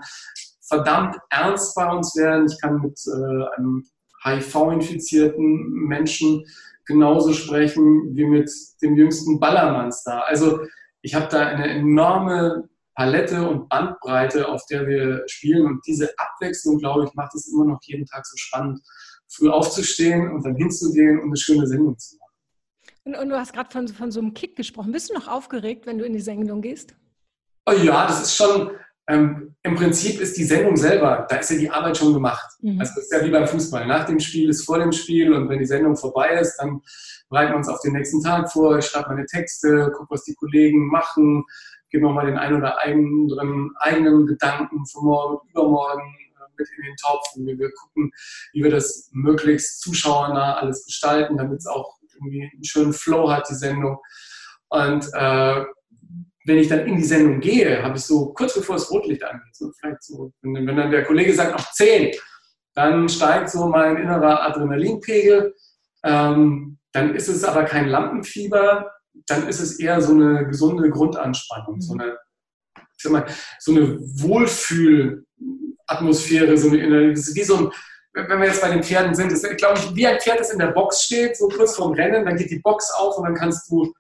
verdammt ernst bei uns werden. Ich kann mit äh, einem HIV-infizierten Menschen genauso sprechen wie mit dem jüngsten Ballermannstar. Also ich habe da eine enorme Palette und Bandbreite, auf der wir spielen. Und diese Abwechslung, glaube ich, macht es immer noch jeden Tag so spannend, früh aufzustehen und dann hinzugehen und eine schöne Sendung zu machen. Und, und du hast gerade von, von so einem Kick gesprochen. Bist du noch aufgeregt, wenn du in die Sendung gehst? Oh ja, das ist schon, ähm, im Prinzip ist die Sendung selber, da ist ja die Arbeit schon gemacht. Mhm. Also das ist ja wie beim Fußball. Nach dem Spiel ist vor dem Spiel und wenn die Sendung vorbei ist, dann bereiten wir uns auf den nächsten Tag vor. Ich schreibe meine Texte, gucke, was die Kollegen machen, gebe nochmal den einen oder anderen eigenen Gedanken für morgen übermorgen mit in den Topf und wir gucken, wie wir das möglichst zuschauernah alles gestalten, damit es auch irgendwie einen schönen Flow hat, die Sendung. Und äh, wenn ich dann in die Sendung gehe, habe ich so kurz bevor das Rotlicht angeht, so vielleicht so, wenn, wenn dann der Kollege sagt, noch zehn, dann steigt so mein innerer Adrenalinpegel. Ähm, dann ist es aber kein Lampenfieber, dann ist es eher so eine gesunde Grundanspannung, so eine, ich sag mal, so eine Wohlfühlatmosphäre, so eine, wie so ein, wenn wir jetzt bei den Pferden sind, ist, glaube ich, wie ein Pferd, das in der Box steht, so kurz vorm Rennen, dann geht die Box auf und dann kannst du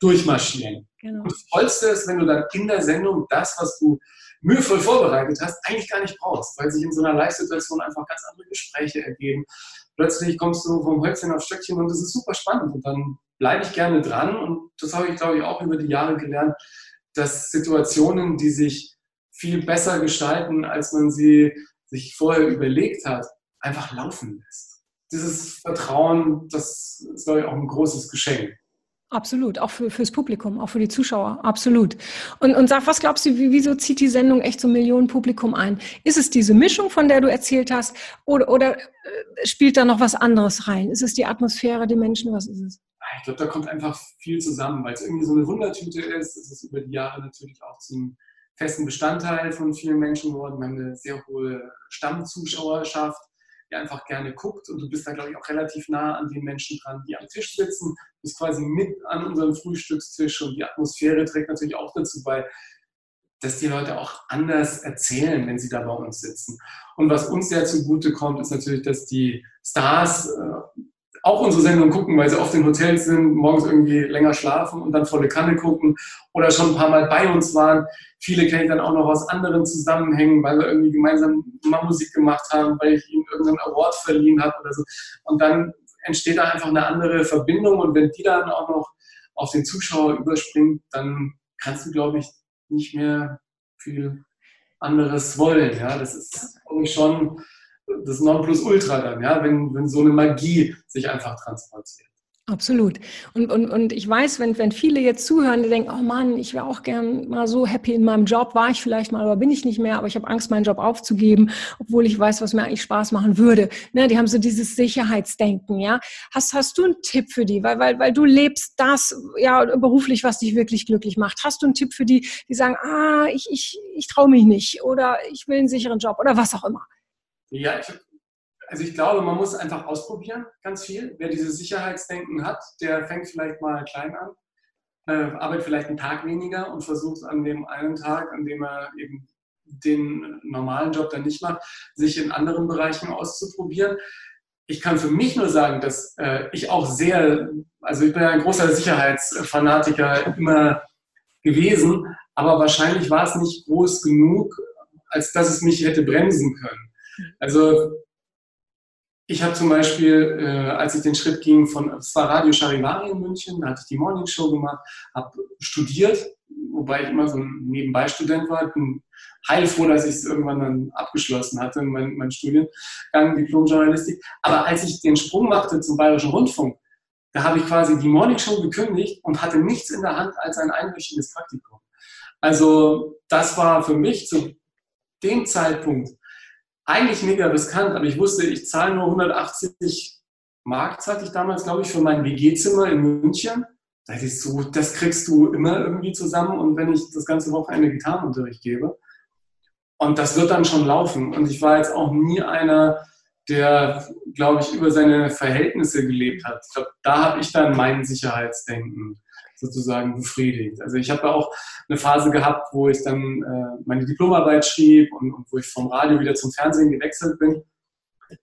durchmarschieren. Genau. Und das Tollste ist, wenn du dann in der Sendung das, was du mühevoll vorbereitet hast, eigentlich gar nicht brauchst, weil sich in so einer Live-Situation einfach ganz andere Gespräche ergeben. Plötzlich kommst du vom Hölzchen auf Stöckchen und das ist super spannend. Und dann bleibe ich gerne dran. Und das habe ich, glaube ich, auch über die Jahre gelernt, dass Situationen, die sich viel besser gestalten, als man sie sich vorher überlegt hat, einfach laufen lässt. Dieses Vertrauen, das ist, glaube ich, auch ein großes Geschenk. Absolut, auch für, fürs Publikum, auch für die Zuschauer, absolut. Und, und sag, was glaubst du, wieso zieht die Sendung echt so Millionen Publikum ein? Ist es diese Mischung, von der du erzählt hast, oder, oder äh, spielt da noch was anderes rein? Ist es die Atmosphäre, die Menschen, was ist es? Ich glaube, da kommt einfach viel zusammen, weil es irgendwie so eine Wundertüte ist. Es ist über die Jahre natürlich auch zum festen Bestandteil von vielen Menschen geworden. Wir haben eine sehr hohe Stammzuschauerschaft die einfach gerne guckt. Und du bist da, glaube ich, auch relativ nah an den Menschen dran, die am Tisch sitzen. Du bist quasi mit an unserem Frühstückstisch und die Atmosphäre trägt natürlich auch dazu bei, dass die Leute auch anders erzählen, wenn sie da bei uns sitzen. Und was uns sehr zugute kommt, ist natürlich, dass die Stars äh, auch unsere Sendung gucken, weil sie oft in Hotels sind, morgens irgendwie länger schlafen und dann volle Kanne gucken oder schon ein paar Mal bei uns waren. Viele kenne ich dann auch noch aus anderen Zusammenhängen, weil wir irgendwie gemeinsam mal Musik gemacht haben, weil ich ihnen irgendeinen Award verliehen habe oder so. Und dann entsteht da einfach eine andere Verbindung und wenn die dann auch noch auf den Zuschauer überspringt, dann kannst du, glaube ich, nicht mehr viel anderes wollen. Ja, das ist schon das Nonplusultra dann, ja, wenn, wenn so eine Magie sich einfach transportiert. Absolut. Und, und, und ich weiß, wenn, wenn viele jetzt zuhören, die denken, oh Mann, ich wäre auch gern mal so happy in meinem Job, war ich vielleicht mal, aber bin ich nicht mehr, aber ich habe Angst, meinen Job aufzugeben, obwohl ich weiß, was mir eigentlich Spaß machen würde. Ne, die haben so dieses Sicherheitsdenken, ja. Hast, hast du einen Tipp für die? Weil, weil, weil du lebst das, ja, beruflich, was dich wirklich glücklich macht. Hast du einen Tipp für die, die sagen, ah, ich, ich, ich traue mich nicht oder ich will einen sicheren Job oder was auch immer? Ja, ich, also ich glaube, man muss einfach ausprobieren, ganz viel. Wer dieses Sicherheitsdenken hat, der fängt vielleicht mal klein an, äh, arbeitet vielleicht einen Tag weniger und versucht an dem einen Tag, an dem er eben den normalen Job dann nicht macht, sich in anderen Bereichen auszuprobieren. Ich kann für mich nur sagen, dass äh, ich auch sehr, also ich bin ja ein großer Sicherheitsfanatiker immer gewesen, aber wahrscheinlich war es nicht groß genug, als dass es mich hätte bremsen können. Also ich habe zum Beispiel, äh, als ich den Schritt ging von, es war Radio Charivari in München, da hatte ich die Morning Show gemacht, habe studiert, wobei ich immer so ein Nebenbei-Student war. Bin heilfroh, dass ich es irgendwann dann abgeschlossen hatte, mein, mein Studiengang Diplom-Journalistik. Aber als ich den Sprung machte zum Bayerischen Rundfunk, da habe ich quasi die Morning Show gekündigt und hatte nichts in der Hand als ein einwöchiges Praktikum. Also das war für mich zu dem Zeitpunkt eigentlich mega riskant, aber ich wusste, ich zahle nur 180 Mark, hatte ich damals, glaube ich, für mein WG-Zimmer in München. Da ist so, das kriegst du immer irgendwie zusammen und wenn ich das ganze Wochenende Gitarrenunterricht gebe. Und das wird dann schon laufen. Und ich war jetzt auch nie einer, der, glaube ich, über seine Verhältnisse gelebt hat. Ich glaube, da habe ich dann mein Sicherheitsdenken sozusagen befriedigt. Also ich habe auch eine Phase gehabt, wo ich dann äh, meine Diplomarbeit schrieb und, und, wo ich vom Radio wieder zum Fernsehen gewechselt bin.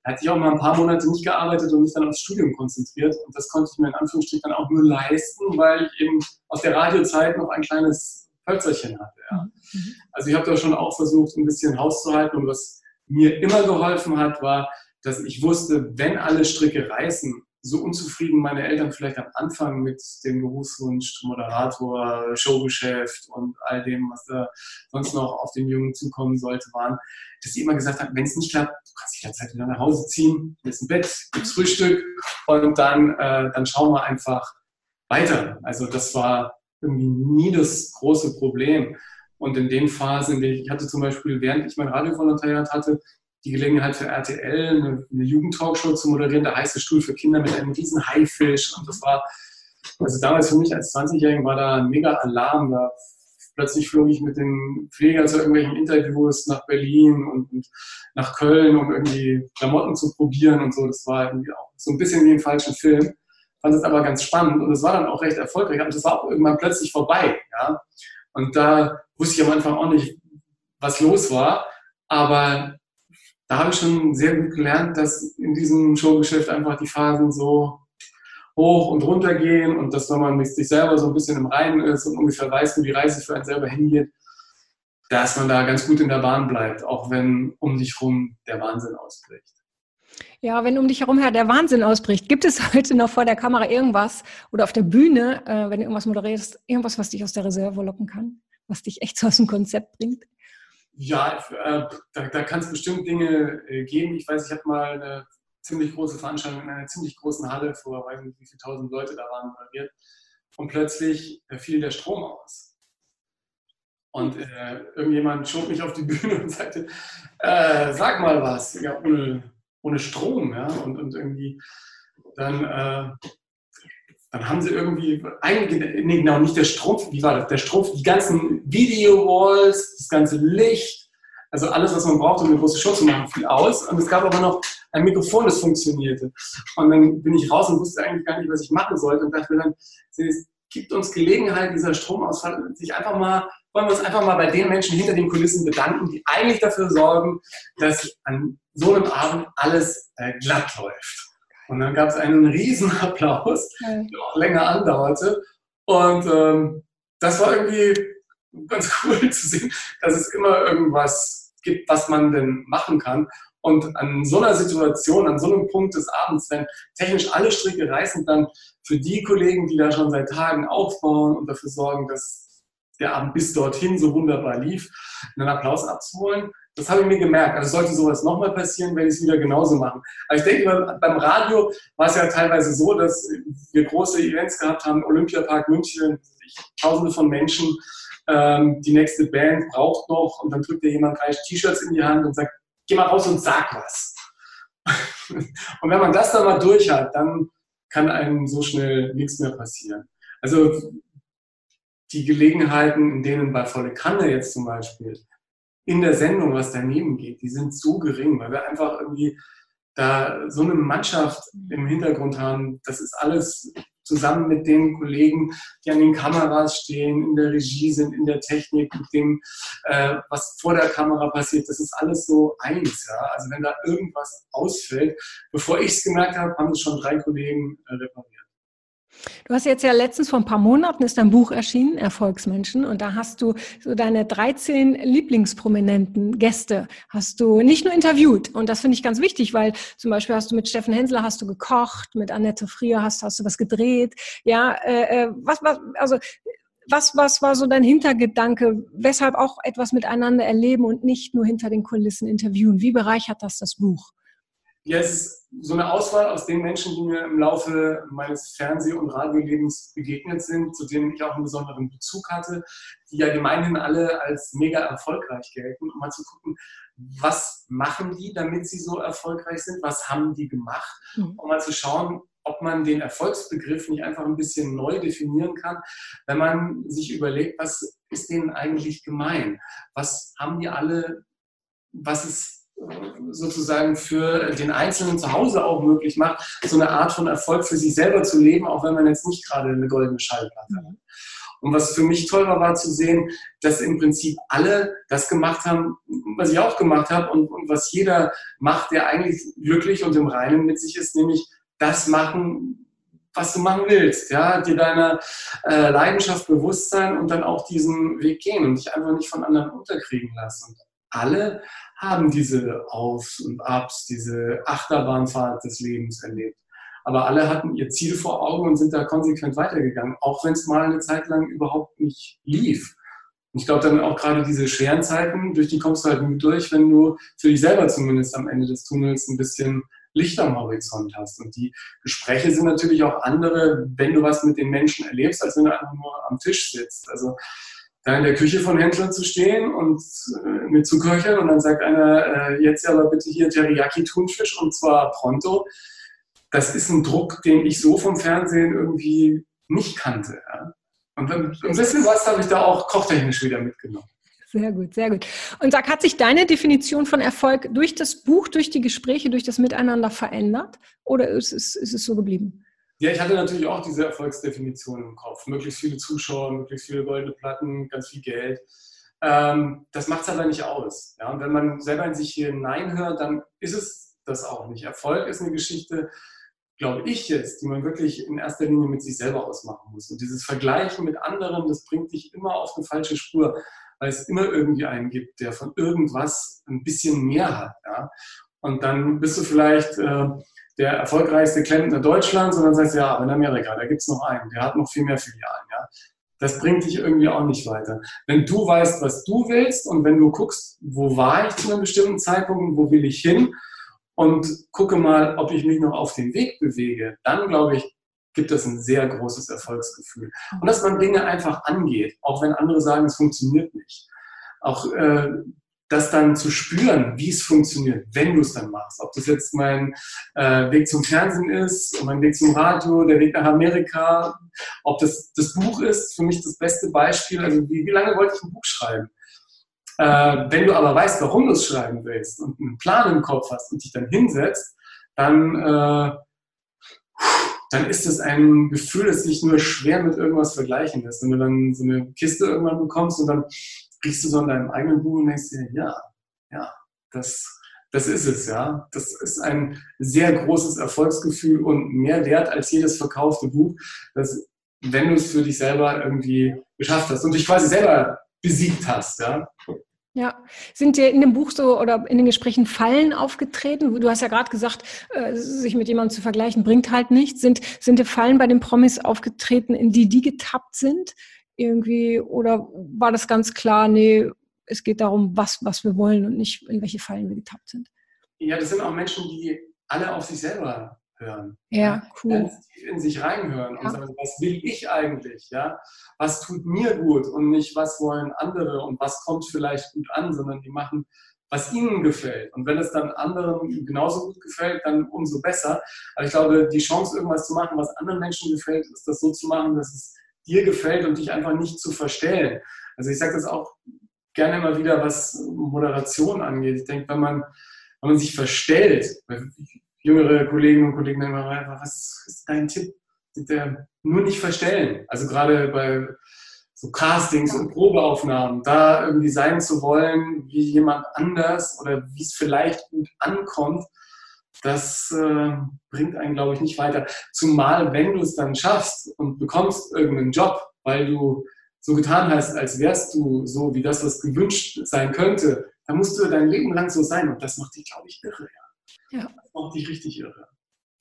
Da hatte ich auch mal ein paar Monate nicht gearbeitet und mich dann aufs Studium konzentriert. Und das konnte ich mir in Anführungsstrichen dann auch nur leisten, weil ich eben aus der Radiozeit noch ein kleines Hölzerchen hatte. Ja. Mhm. Also ich habe da schon auch versucht, ein bisschen Haus zu halten. Und was mir immer geholfen hat, war, dass ich wusste, wenn alle Stricke reißen, so unzufrieden meine Eltern vielleicht am Anfang mit dem Berufswunsch Moderator, Showgeschäft und all dem, was da sonst noch auf den Jungen zukommen sollte, waren, dass sie immer gesagt haben, wenn es nicht klappt, du kannst dich jederzeit wieder nach Hause ziehen, hier ist ein Bett, gibt's Frühstück und dann, äh, dann schauen wir einfach weiter. Also das war irgendwie nie das große Problem. Und in den Phasen, ich hatte zum Beispiel, während ich mein Radiovolontariat hatte, die Gelegenheit für RTL, eine, eine Jugendtalkshow zu moderieren, der heiße Stuhl für Kinder mit einem riesen Haifisch. Und das war, also damals für mich als 20-Jährigen war da ein mega Alarm. Da plötzlich flog ich mit den Pflegern zu irgendwelchen Interviews nach Berlin und, und, nach Köln, um irgendwie Klamotten zu probieren und so. Das war irgendwie auch so ein bisschen wie ein falscher Film. Fand es aber ganz spannend und es war dann auch recht erfolgreich. Und das war auch irgendwann plötzlich vorbei. Ja? Und da wusste ich am Anfang auch nicht, was los war. Aber da habe ich schon sehr gut gelernt, dass in diesem Showgeschäft einfach die Phasen so hoch und runter gehen und dass wenn man mit sich selber so ein bisschen im Reinen ist und ungefähr weiß, wo die Reise für einen selber hingeht, dass man da ganz gut in der Bahn bleibt, auch wenn um dich herum der Wahnsinn ausbricht. Ja, wenn um dich herum her der Wahnsinn ausbricht, gibt es heute noch vor der Kamera irgendwas oder auf der Bühne, äh, wenn du irgendwas moderierst, irgendwas, was dich aus der Reserve locken kann, was dich echt so aus dem Konzept bringt? Ja, äh, da, da kann es bestimmt Dinge äh, geben. Ich weiß, ich habe mal eine ziemlich große Veranstaltung in einer ziemlich großen Halle vor, weiß nicht, wie viele tausend Leute da waren moderiert. Und plötzlich äh, fiel der Strom aus. Und irgendjemand schob mich auf die Bühne und sagte, sag mal was, ja, ohne, ohne Strom, ja, und, und irgendwie dann, dann haben sie irgendwie einige, nee, genau, nicht der Strom, wie war das? Der Strom, die ganzen Video-Walls, das ganze Licht, also alles, was man braucht, um eine große Show zu machen, fiel aus. Und es gab aber noch ein Mikrofon, das funktionierte. Und dann bin ich raus und wusste eigentlich gar nicht, was ich machen sollte und dachte mir dann, es gibt uns Gelegenheit, dieser Stromausfall, sich einfach mal, wollen wir uns einfach mal bei den Menschen hinter den Kulissen bedanken, die eigentlich dafür sorgen, dass an so einem Abend alles äh, glatt läuft. Und dann gab es einen riesen Applaus, der auch länger andauerte. Und ähm, das war irgendwie ganz cool zu sehen, dass es immer irgendwas gibt, was man denn machen kann. Und an so einer Situation, an so einem Punkt des Abends, wenn technisch alle Stricke reißen, dann für die Kollegen, die da schon seit Tagen aufbauen und dafür sorgen, dass der Abend bis dorthin so wunderbar lief, einen Applaus abzuholen, das habe ich mir gemerkt. Also sollte sowas nochmal passieren, werde ich es wieder genauso machen. Aber ich denke, beim Radio war es ja teilweise so, dass wir große Events gehabt haben, Olympiapark München, tausende von Menschen, ähm, die nächste Band braucht noch und dann drückt dir jemand drei T-Shirts in die Hand und sagt, geh mal raus und sag was. und wenn man das dann mal durch hat, dann kann einem so schnell nichts mehr passieren. Also die Gelegenheiten, in denen bei Volle Kanne jetzt zum Beispiel in der Sendung was daneben geht, die sind so gering, weil wir einfach irgendwie da so eine Mannschaft im Hintergrund haben. Das ist alles zusammen mit den Kollegen, die an den Kameras stehen, in der Regie sind, in der Technik, mit dem, äh, was vor der Kamera passiert, das ist alles so eins. Ja? Also wenn da irgendwas ausfällt, bevor ich es gemerkt habe, haben es schon drei Kollegen äh, repariert. Du hast jetzt ja letztens vor ein paar Monaten ist dein Buch erschienen, Erfolgsmenschen, und da hast du so deine 13 Lieblingsprominenten Gäste hast du nicht nur interviewt. Und das finde ich ganz wichtig, weil zum Beispiel hast du mit Steffen Hensler hast du gekocht, mit Annette Frier hast, hast du was gedreht. Ja, äh, äh was, was, also was, was war so dein Hintergedanke, weshalb auch etwas miteinander erleben und nicht nur hinter den Kulissen interviewen? Wie bereichert das das Buch? Ja, es ist so eine Auswahl aus den Menschen, die mir im Laufe meines Fernseh- und Radiolebens begegnet sind, zu denen ich auch einen besonderen Bezug hatte, die ja gemeinhin alle als mega erfolgreich gelten, um mal zu gucken, was machen die, damit sie so erfolgreich sind, was haben die gemacht, mhm. um mal zu schauen, ob man den Erfolgsbegriff nicht einfach ein bisschen neu definieren kann, wenn man sich überlegt, was ist denen eigentlich gemein? Was haben die alle, was ist sozusagen für den Einzelnen zu Hause auch möglich macht, so eine Art von Erfolg für sich selber zu leben, auch wenn man jetzt nicht gerade eine goldene Schallplatte hat. Und was für mich toll war, war zu sehen, dass im Prinzip alle das gemacht haben, was ich auch gemacht habe und, und was jeder macht, der eigentlich glücklich und im Reinen mit sich ist, nämlich das machen, was du machen willst, ja, dir deiner äh, Leidenschaft bewusst sein und dann auch diesen Weg gehen und dich einfach nicht von anderen unterkriegen lassen. Alle haben diese Aufs und Abs, diese Achterbahnfahrt des Lebens erlebt. Aber alle hatten ihr Ziel vor Augen und sind da konsequent weitergegangen, auch wenn es mal eine Zeit lang überhaupt nicht lief. Und ich glaube dann auch gerade diese schweren Zeiten, durch die kommst du halt nur durch, wenn du für dich selber zumindest am Ende des Tunnels ein bisschen Licht am Horizont hast. Und die Gespräche sind natürlich auch andere, wenn du was mit den Menschen erlebst, als wenn du einfach nur am Tisch sitzt. Also da in der Küche von Händlern zu stehen und äh, mit zu köcheln und dann sagt einer, äh, jetzt aber bitte hier Teriyaki-Thunfisch und zwar pronto. Das ist ein Druck, den ich so vom Fernsehen irgendwie nicht kannte. Ja? Und ein bisschen was habe ich da auch kochtechnisch wieder mitgenommen. Sehr gut, sehr gut. Und sag, hat sich deine Definition von Erfolg durch das Buch, durch die Gespräche, durch das Miteinander verändert? Oder ist es, ist es so geblieben? Ja, ich hatte natürlich auch diese Erfolgsdefinition im Kopf. Möglichst viele Zuschauer, möglichst viele goldene Platten, ganz viel Geld. Ähm, das macht es aber nicht aus. Ja? Und wenn man selber in sich hier hineinhört, dann ist es das auch nicht. Erfolg ist eine Geschichte, glaube ich jetzt, die man wirklich in erster Linie mit sich selber ausmachen muss. Und dieses Vergleichen mit anderen, das bringt dich immer auf eine falsche Spur, weil es immer irgendwie einen gibt, der von irgendwas ein bisschen mehr hat. Ja? Und dann bist du vielleicht äh, der erfolgreichste Klempner Deutschlands und dann sagst du, ja, aber in Amerika, da gibt es noch einen, der hat noch viel mehr Filialen. Ja? Das bringt dich irgendwie auch nicht weiter. Wenn du weißt, was du willst und wenn du guckst, wo war ich zu einem bestimmten Zeitpunkt wo will ich hin, und gucke mal, ob ich mich noch auf den Weg bewege, dann glaube ich, gibt es ein sehr großes Erfolgsgefühl. Und dass man Dinge einfach angeht, auch wenn andere sagen, es funktioniert nicht. Auch äh, das dann zu spüren, wie es funktioniert, wenn du es dann machst. Ob das jetzt mein äh, Weg zum Fernsehen ist, mein Weg zum Radio, der Weg nach Amerika, ob das das Buch ist, für mich das beste Beispiel. Also wie, wie lange wollte ich ein Buch schreiben? Äh, wenn du aber weißt, warum du es schreiben willst und einen Plan im Kopf hast und dich dann hinsetzt, dann, äh, dann ist es ein Gefühl, das sich nur schwer mit irgendwas vergleichen lässt. Wenn du dann so eine Kiste irgendwann bekommst und dann riechst du so an deinem eigenen Buch und denkst dir, ja, ja, das, das ist es, ja. Das ist ein sehr großes Erfolgsgefühl und mehr wert als jedes verkaufte Buch, dass, wenn du es für dich selber irgendwie geschafft hast und dich quasi selber besiegt hast. Ja? Ja, sind dir in dem Buch so oder in den Gesprächen Fallen aufgetreten? Du hast ja gerade gesagt, äh, sich mit jemandem zu vergleichen bringt halt nichts. Sind, sind dir Fallen bei den Promis aufgetreten, in die die getappt sind? Irgendwie, oder war das ganz klar, nee, es geht darum, was, was wir wollen und nicht, in welche Fallen wir getappt sind? Ja, das sind auch Menschen, die alle auf sich selber hören. Ja, cool. In sich reinhören ja. und sagen, was will ich eigentlich? Ja? Was tut mir gut und nicht, was wollen andere und was kommt vielleicht gut an, sondern die machen, was ihnen gefällt. Und wenn es dann anderen genauso gut gefällt, dann umso besser. Aber ich glaube, die Chance, irgendwas zu machen, was anderen Menschen gefällt, ist das so zu machen, dass es dir gefällt und dich einfach nicht zu verstellen. Also ich sage das auch gerne immer wieder, was Moderation angeht. Ich denke, wenn man, wenn man sich verstellt, jüngere Kolleginnen und Kollegen immer, was ist dein Tipp? Der nur nicht verstellen. Also gerade bei so Castings und Probeaufnahmen, da irgendwie sein zu wollen wie jemand anders oder wie es vielleicht gut ankommt, das äh, bringt einen, glaube ich, nicht weiter. Zumal, wenn du es dann schaffst und bekommst irgendeinen Job, weil du so getan hast, als wärst du so wie das, was gewünscht sein könnte, dann musst du dein Leben lang so sein. Und das macht dich, glaube ich, irre. Ja. Ja. Das macht dich richtig irre.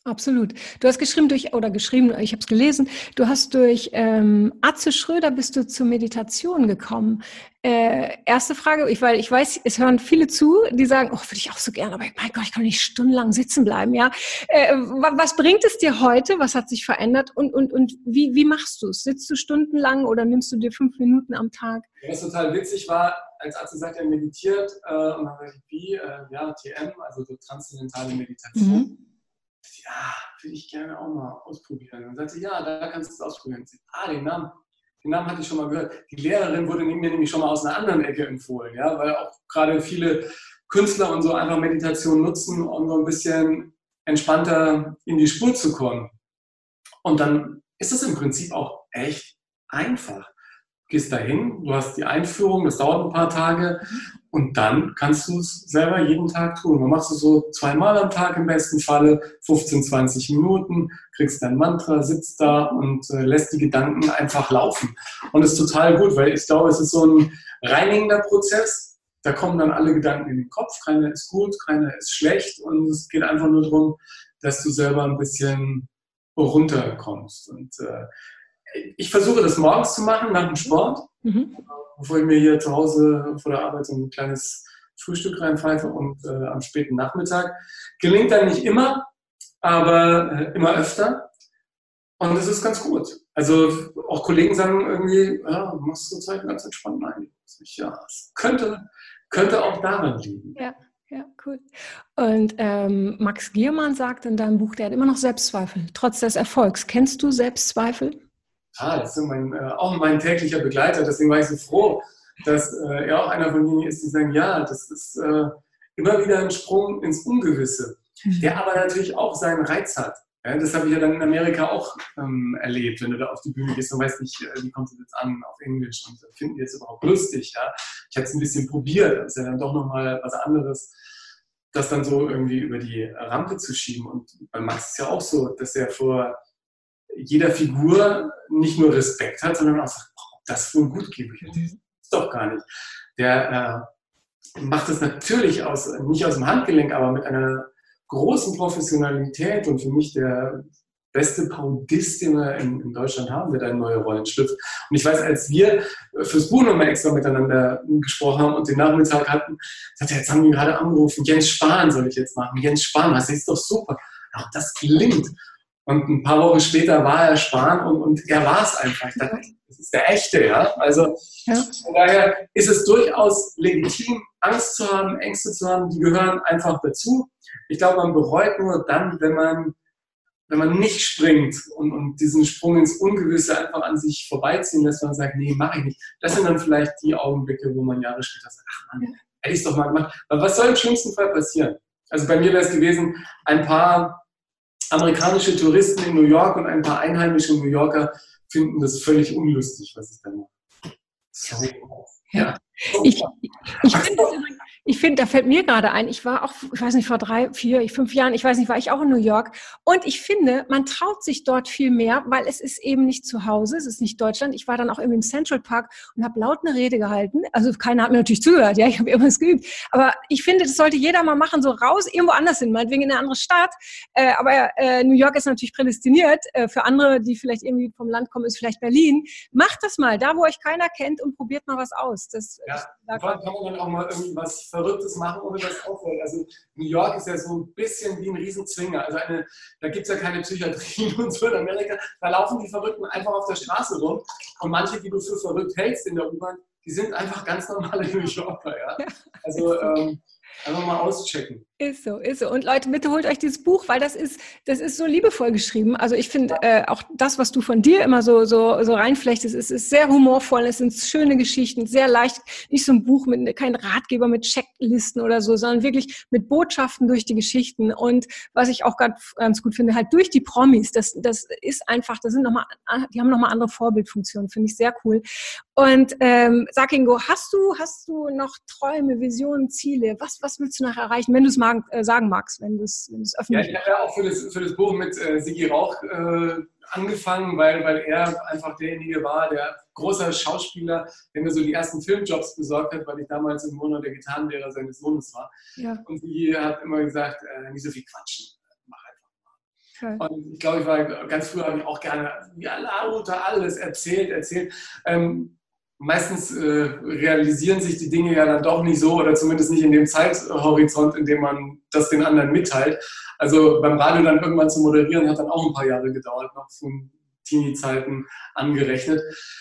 Absolut. Du hast geschrieben durch, oder geschrieben, ich habe es gelesen, du hast durch ähm, Atze Schröder bist du zur Meditation gekommen. Äh, erste Frage, ich, weil ich weiß, es hören viele zu, die sagen, oh, würde ich auch so gerne, aber mein Gott, ich kann nicht stundenlang sitzen bleiben, ja. Äh, was bringt es dir heute? Was hat sich verändert? Und, und, und wie, wie machst du es? Sitzt du stundenlang oder nimmst du dir fünf Minuten am Tag? Was total witzig war, als Arzt sagt, er meditiert äh, und dann sage ich, wie? Äh, ja, TM, also so transzendentale Meditation. Mhm. Ja, würde ich gerne auch mal ausprobieren. Und sagte ja, da kannst du es ausprobieren. Ich, ah, den Namen, den Namen hatte ich schon mal gehört. Die Lehrerin wurde mir nämlich schon mal aus einer anderen Ecke empfohlen, ja, weil auch gerade viele Künstler und so einfach Meditation nutzen, um so ein bisschen entspannter in die Spur zu kommen. Und dann ist es im Prinzip auch echt einfach gehst dahin, du hast die Einführung, das dauert ein paar Tage und dann kannst du es selber jeden Tag tun. Du machst es so zweimal am Tag im besten Falle, 15, 20 Minuten, kriegst dein Mantra, sitzt da und äh, lässt die Gedanken einfach laufen. Und das ist total gut, weil ich glaube, es ist so ein reinigender Prozess. Da kommen dann alle Gedanken in den Kopf. Keiner ist gut, keiner ist schlecht. Und es geht einfach nur darum, dass du selber ein bisschen runterkommst. Und äh, ich versuche das morgens zu machen, nach dem Sport, mhm. bevor ich mir hier zu Hause vor der Arbeit so ein kleines Frühstück reinpfeife und äh, am späten Nachmittag. Gelingt dann nicht immer, aber äh, immer öfter. Und es ist ganz gut. Also auch Kollegen sagen irgendwie, ja, du machst zur Zeit ganz entspannt ein. Ja, es könnte, könnte auch daran liegen. Ja. Ja, cool. Und ähm, Max Giermann sagt in deinem Buch, der hat immer noch Selbstzweifel, trotz des Erfolgs. Kennst du Selbstzweifel? Ah, das ist mein, äh, auch mein täglicher Begleiter. Deswegen war ich so froh, dass äh, er auch einer von denen ist, die sagen, ja, das ist äh, immer wieder ein Sprung ins Ungewisse, mhm. der aber natürlich auch seinen Reiz hat. Ja, das habe ich ja dann in Amerika auch ähm, erlebt, wenn du da auf die Bühne gehst und weißt nicht, äh, wie kommt es jetzt an auf Englisch und äh, finden die jetzt überhaupt lustig. Ja? Ich habe es ein bisschen probiert, das ist ja dann doch nochmal was anderes, das dann so irgendwie über die Rampe zu schieben. Und bei Max ist ja auch so, dass er vor jeder Figur nicht nur Respekt hat, sondern auch sagt, oh, das wohl gut gebe ich. Das ist doch gar nicht. Der äh, macht das natürlich aus, nicht aus dem Handgelenk, aber mit einer großen Professionalität und für mich der beste Paudist, den wir in, in, Deutschland haben, der da in neue Rollen schlüpft. Und ich weiß, als wir fürs Buch nochmal extra miteinander gesprochen haben und den Nachmittag hatten, sagte er, jetzt haben wir gerade angerufen, Jens Spahn soll ich jetzt machen. Jens Spahn, das ist doch super. Auch das klingt. Und ein paar Wochen später war er Spahn und, und er war es einfach. Ich dachte, das ist der echte, ja. Also ja. von daher ist es durchaus legitim, Angst zu haben, Ängste zu haben, die gehören einfach dazu. Ich glaube, man bereut nur dann, wenn man, wenn man nicht springt und, und diesen Sprung ins Ungewisse einfach an sich vorbeiziehen lässt, man sagt, nee, mache ich nicht. Das sind dann vielleicht die Augenblicke, wo man Jahre später sagt, ach man, hätte ich es doch mal gemacht. Aber was soll im schlimmsten Fall passieren? Also bei mir wäre es gewesen, ein paar amerikanische Touristen in New York und ein paar einheimische New Yorker finden das völlig unlustig, was ich da mache. So. Ja. Ich, ich finde ich finde, da fällt mir gerade ein, ich war auch, ich weiß nicht, vor drei, vier, fünf Jahren, ich weiß nicht, war ich auch in New York. Und ich finde, man traut sich dort viel mehr, weil es ist eben nicht zu Hause, es ist nicht Deutschland. Ich war dann auch irgendwie im Central Park und habe laut eine Rede gehalten. Also keiner hat mir natürlich zugehört, ja, ich habe irgendwas geübt. Aber ich finde, das sollte jeder mal machen, so raus, irgendwo anders hin, meinetwegen in eine andere Stadt. Äh, aber äh, New York ist natürlich prädestiniert. Äh, für andere, die vielleicht irgendwie vom Land kommen, ist vielleicht Berlin. Macht das mal, da wo euch keiner kennt und probiert mal was aus. Das, ja, da kann man auch mal irgendwie was Verrücktes machen, ohne dass es auffällt. Also New York ist ja so ein bisschen wie ein Riesenzwinger. Also eine, da gibt es ja keine Psychiatrien und so in Amerika. Da laufen die Verrückten einfach auf der Straße rum. Und manche, die du für verrückt hältst in der U-Bahn, die sind einfach ganz normale New Yorker. Ja? Also ähm, einfach mal auschecken. Ist so, ist so. Und Leute, bitte holt euch dieses Buch, weil das ist, das ist so liebevoll geschrieben. Also ich finde äh, auch das, was du von dir immer so, so, so reinflechtest, ist, ist sehr humorvoll. Es sind schöne Geschichten, sehr leicht. Nicht so ein Buch mit, kein Ratgeber mit Checklisten oder so, sondern wirklich mit Botschaften durch die Geschichten. Und was ich auch ganz, ganz gut finde, halt durch die Promis. Das, das ist einfach, das sind nochmal, die haben nochmal andere Vorbildfunktionen. Finde ich sehr cool. Und ähm, sag Ingo, hast du, hast du noch Träume, Visionen, Ziele? Was, was willst du noch erreichen, wenn du es magst? Sagen, äh, sagen magst, wenn du es öffentlich Ja, ich habe ja auch für das, für das Buch mit äh, Sigi Rauch äh, angefangen, weil, weil er einfach derjenige war, der großer Schauspieler, der mir so die ersten Filmjobs besorgt hat, weil ich damals im Monat der Gitarrenlehrer seines Sohnes war. Ja. Und Sigi hat immer gesagt, äh, nicht so viel quatschen. Mach einfach mal. Und ich glaube, ich war ganz früh habe ich auch gerne ja, lauter alles erzählt, erzählt. Ähm, meistens äh, realisieren sich die Dinge ja dann doch nicht so oder zumindest nicht in dem Zeithorizont, in dem man das den anderen mitteilt. Also beim Radio dann irgendwann zu moderieren, hat dann auch ein paar Jahre gedauert, noch von Teenie-Zeiten angerechnet.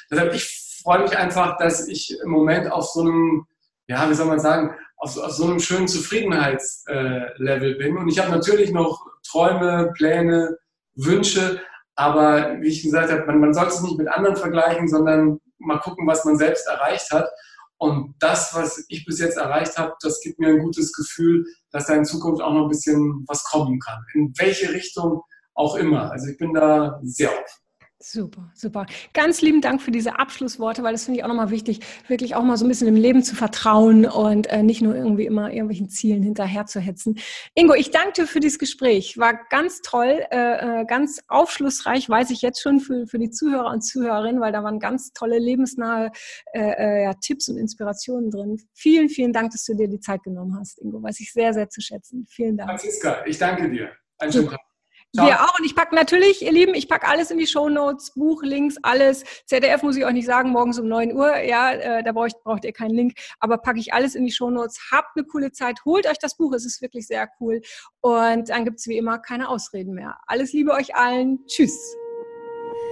Deshalb, ich freue mich einfach, dass ich im Moment auf so einem, ja, wie soll man sagen, auf, auf so einem schönen Zufriedenheitslevel äh, bin. Und ich habe natürlich noch Träume, Pläne, Wünsche, aber wie ich gesagt habe, man, man sollte es nicht mit anderen vergleichen, sondern mal gucken, was man selbst erreicht hat. Und das, was ich bis jetzt erreicht habe, das gibt mir ein gutes Gefühl, dass da in Zukunft auch noch ein bisschen was kommen kann. In welche Richtung auch immer. Also ich bin da sehr offen. Super, super. Ganz lieben Dank für diese Abschlussworte, weil das finde ich auch nochmal wichtig, wirklich auch mal so ein bisschen im Leben zu vertrauen und äh, nicht nur irgendwie immer irgendwelchen Zielen hinterher zu hetzen. Ingo, ich danke dir für dieses Gespräch. War ganz toll, äh, äh, ganz aufschlussreich, weiß ich jetzt schon für, für die Zuhörer und Zuhörerinnen, weil da waren ganz tolle lebensnahe äh, äh, ja, Tipps und Inspirationen drin. Vielen, vielen Dank, dass du dir die Zeit genommen hast, Ingo. Weiß ich sehr, sehr zu schätzen. Vielen Dank. Franziska, ich danke dir. Einen schönen Tag. Ciao. Wir auch. Und ich packe natürlich, ihr Lieben, ich packe alles in die Show Notes, Buch, Links, alles. ZDF muss ich euch nicht sagen, morgens um 9 Uhr. Ja, äh, da braucht, braucht ihr keinen Link. Aber packe ich alles in die Show Notes. Habt eine coole Zeit. Holt euch das Buch. Es ist wirklich sehr cool. Und dann gibt's wie immer keine Ausreden mehr. Alles Liebe euch allen. Tschüss.